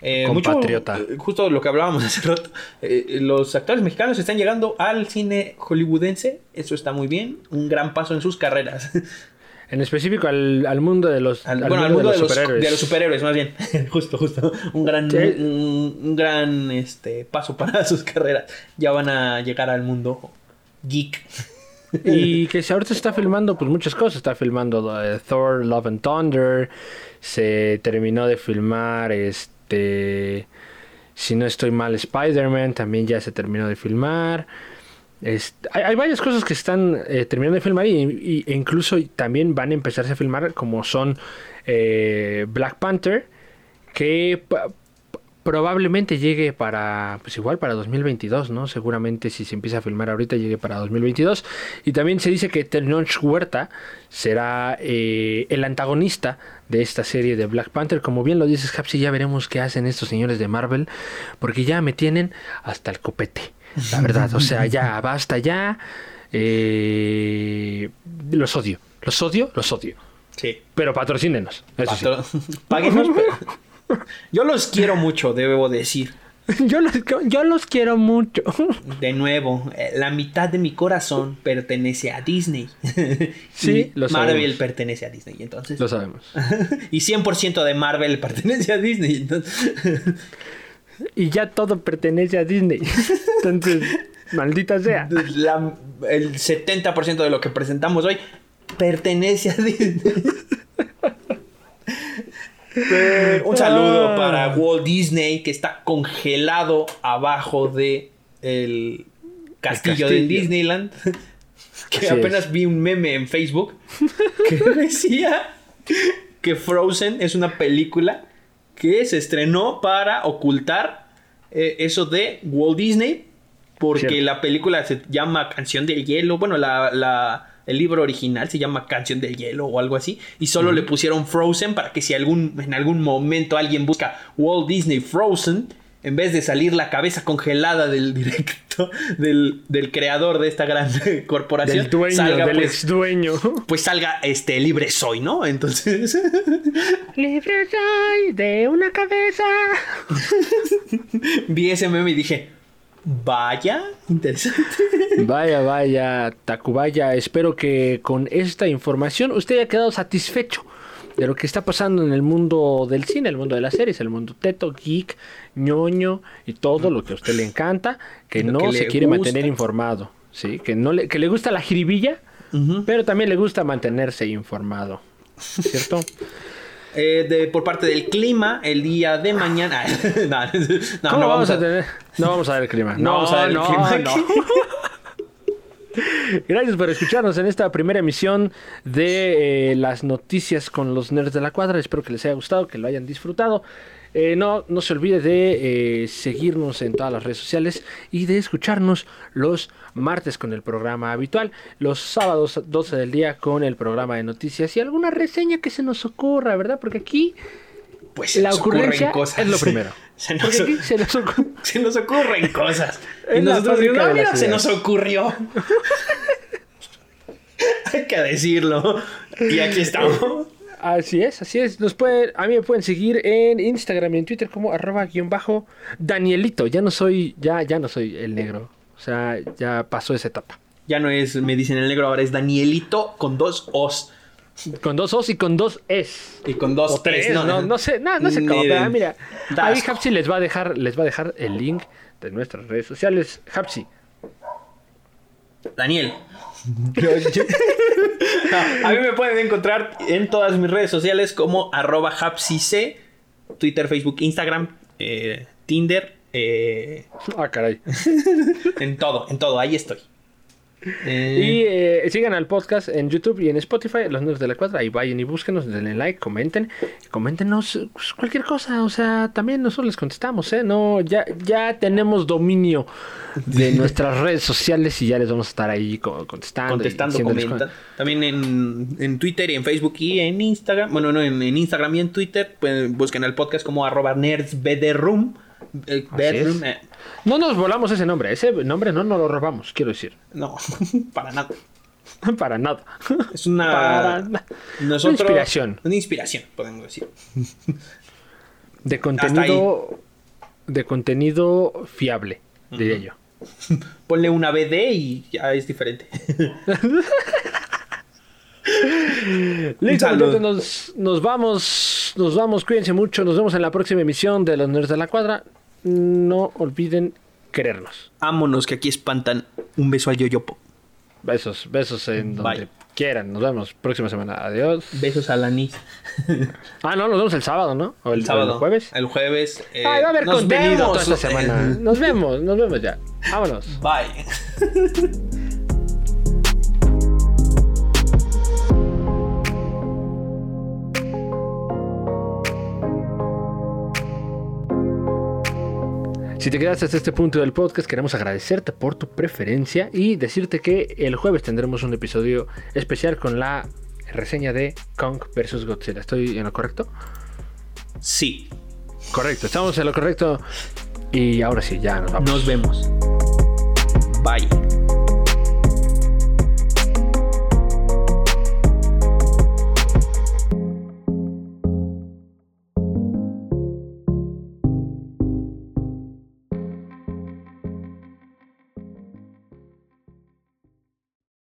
Speaker 1: Eh, Compatriota.
Speaker 2: Eh, justo lo que hablábamos [laughs] hace rato. los actores mexicanos están llegando al cine hollywoodense. Eso está muy bien. Un gran paso en sus carreras. [laughs]
Speaker 1: En específico al, mundo de los,
Speaker 2: bueno, al mundo de, los, superhéroes. De los superhéroes, más bien. [laughs] justo, justo. Un gran, un, gran este, paso [laughs] para sus carreras. Ya van a llegar al mundo geek. [laughs]
Speaker 1: y que ahorita se está filmando pues muchas cosas. Está filmando eh, Thor, Love and Thunder. Se terminó de filmar este... Si no estoy mal, Spider-Man también ya se terminó de filmar hay, varias cosas que están eh, terminando de filmar y, e incluso también van a empezarse a filmar como son eh, Black Panther, que probablemente llegue para, pues igual para 2022, ¿no? Seguramente si se empieza a filmar ahorita llegue para 2022. Y también se dice que Tenoch Huerta será eh, el antagonista de esta serie de Black Panther. Como bien lo dices, Hapsi, ya veremos qué hacen estos señores de Marvel, porque ya me tienen hasta el copete. La verdad, o sea, ya, basta ya. Eh, los odio, los odio, los odio.
Speaker 2: Sí.
Speaker 1: Pero patrocínenos. Eso [laughs]
Speaker 2: Yo los quiero mucho, debo decir. [laughs]
Speaker 1: Yo los, yo los quiero mucho. [laughs]
Speaker 2: De nuevo, eh, la mitad de mi corazón pertenece a Disney.
Speaker 1: Sí,
Speaker 2: lo Marvel pertenece a Disney, entonces.
Speaker 1: Lo sabemos.
Speaker 2: y 100% de Marvel pertenece a Disney, entonces. [laughs]
Speaker 1: y ya todo pertenece a Disney. [laughs] Entonces, maldita sea.
Speaker 2: el 70% de lo que presentamos hoy pertenece a Disney. un saludo ah. para Walt Disney que está congelado abajo de el castillo, de Disneyland. [laughs] Que apenas vi un meme en Facebook que decía que Frozen es una película que se estrenó para ocultar eh, eso de Walt Disney, porque la película se llama Canción del Hielo, bueno, la, el libro original se llama Canción del Hielo o algo así, y solo le pusieron Frozen para que si algún, en algún momento alguien busca Walt Disney Frozen, en vez de salir la cabeza congelada del directo, [laughs] del, del creador de esta gran [laughs] corporación,
Speaker 1: Del dueño,
Speaker 2: salga,
Speaker 1: del
Speaker 2: pues,
Speaker 1: ex dueño. [laughs]
Speaker 2: pues salga este libre soy, ¿no? Entonces,
Speaker 1: Libre soy de una cabeza.
Speaker 2: vi ese meme y dije, vaya, interesante.
Speaker 1: Vaya, vaya, Tacubaya. Espero que con esta información usted haya quedado satisfecho de lo que está pasando en el mundo del cine, el mundo de las series, el mundo teto, geek, ñoño y todo lo que a usted le encanta, que
Speaker 2: Lo
Speaker 1: no
Speaker 2: que
Speaker 1: se quiere
Speaker 2: gusta.
Speaker 1: mantener informado, ¿sí? Que, no le, que le gusta la jiribilla, pero también le gusta mantenerse informado, ¿cierto? [laughs]
Speaker 2: Eh, de- por parte del clima, el día de mañana. [laughs] no, no,
Speaker 1: ¿Cómo
Speaker 2: no
Speaker 1: vamos a tener? No vamos a ver el clima.
Speaker 2: No vamos a ver el clima
Speaker 1: no. [laughs] Gracias por escucharnos en esta primera emisión de eh, las noticias con los nerds de la cuadra. Espero que les haya gustado, que lo hayan disfrutado. Eh, no, no se olvide de eh, seguirnos en todas las redes sociales y de escucharnos los martes con el programa habitual, los sábados 12 del día con el programa de noticias y alguna reseña que se nos ocurra, ¿verdad? Porque aquí
Speaker 2: Pues
Speaker 1: la ocurrencia
Speaker 2: cosas.
Speaker 1: es lo primero. [laughs]
Speaker 2: Se nos,
Speaker 1: Porque aquí se nos [laughs]
Speaker 2: se nos ocurren cosas. Y nosotros "Ah, mira, se
Speaker 1: ideas".
Speaker 2: nos ocurrió. [laughs] Hay que decirlo. Y aquí estamos.
Speaker 1: Así es, así es. Nos pueden, a mí me pueden seguir en Instagram y en Twitter como arroba guion bajo Danielito. Ya no soy, ya, ya no soy el negro. O sea, ya pasó esa etapa.
Speaker 2: Ya no es, me dicen el negro, ahora es Danielito con dos O's.
Speaker 1: Con dos O's y con dos Es.
Speaker 2: Y con dos
Speaker 1: O tres,
Speaker 2: T's,
Speaker 1: no, no, sé, no, no sé cómo, pero mira, ahí. Hapsi les va a dejar, les va a dejar el link de nuestras redes sociales. Hapsi.
Speaker 2: Daniel. No, [laughs] a mí me pueden encontrar en todas mis redes sociales como arroba hapsic, Twitter, Facebook, Instagram, eh, Tinder, eh,
Speaker 1: Ah, caray. [laughs]
Speaker 2: en todo, en todo, ahí estoy. Eh,
Speaker 1: Y eh, sigan al podcast en YouTube y en Spotify, Los Nerds de la Cuadra. Ahí vayan y búsquenos, denle like, comenten. Coméntenos pues, cualquier cosa. O sea, también nosotros les contestamos, ¿eh? No, ya, ya tenemos dominio de nuestras redes sociales y ya les vamos a estar ahí co- contestando.
Speaker 2: contestando, comentan. También en, en Twitter y en Facebook y en Instagram. Bueno, no, en, en Instagram y en Twitter. Pues, busquen el podcast como arroba nerdsbedroom. Eh, bedroom, eh,
Speaker 1: No nos volamos ese nombre. Ese nombre no nos lo robamos, quiero decir.
Speaker 2: no, [laughs] para nada. [laughs]
Speaker 1: Para nada.
Speaker 2: Es una.
Speaker 1: Para nada.
Speaker 2: Nosotros,
Speaker 1: Una inspiración.
Speaker 2: Una inspiración, podemos decir. [laughs]
Speaker 1: De contenido. De contenido fiable, diría yo.
Speaker 2: Ponle una BD y ya es diferente. [laughs]
Speaker 1: Listo, entonces nos, nos vamos, nos vamos, cuídense mucho, nos vemos en la próxima emisión de Los Nerds de la Cuadra. No olviden querernos.
Speaker 2: Vámonos, que aquí espantan. Un beso al yoyopo.
Speaker 1: Besos, besos en donde
Speaker 2: Bye.
Speaker 1: quieran. Nos vemos próxima semana. Adiós.
Speaker 2: Besos al anís. [laughs]
Speaker 1: Ah, no, nos vemos el sábado, ¿no? O el,
Speaker 2: El sábado.
Speaker 1: o el jueves.
Speaker 2: El jueves. eh,
Speaker 1: Ay, va a haber
Speaker 2: nos
Speaker 1: contenido
Speaker 2: vemos.
Speaker 1: toda esta semana. [laughs] Nos vemos, nos vemos ya. Vámonos.
Speaker 2: Bye.
Speaker 1: Si te quedaste hasta este punto del podcast, queremos agradecerte por tu preferencia y decirte que el jueves tendremos un episodio especial con la reseña de Kong vs. Godzilla. ¿Estoy en lo correcto?
Speaker 2: Sí.
Speaker 1: Correcto, estamos en lo correcto. Y ahora sí, ya nos vamos.
Speaker 2: Nos vemos. Bye.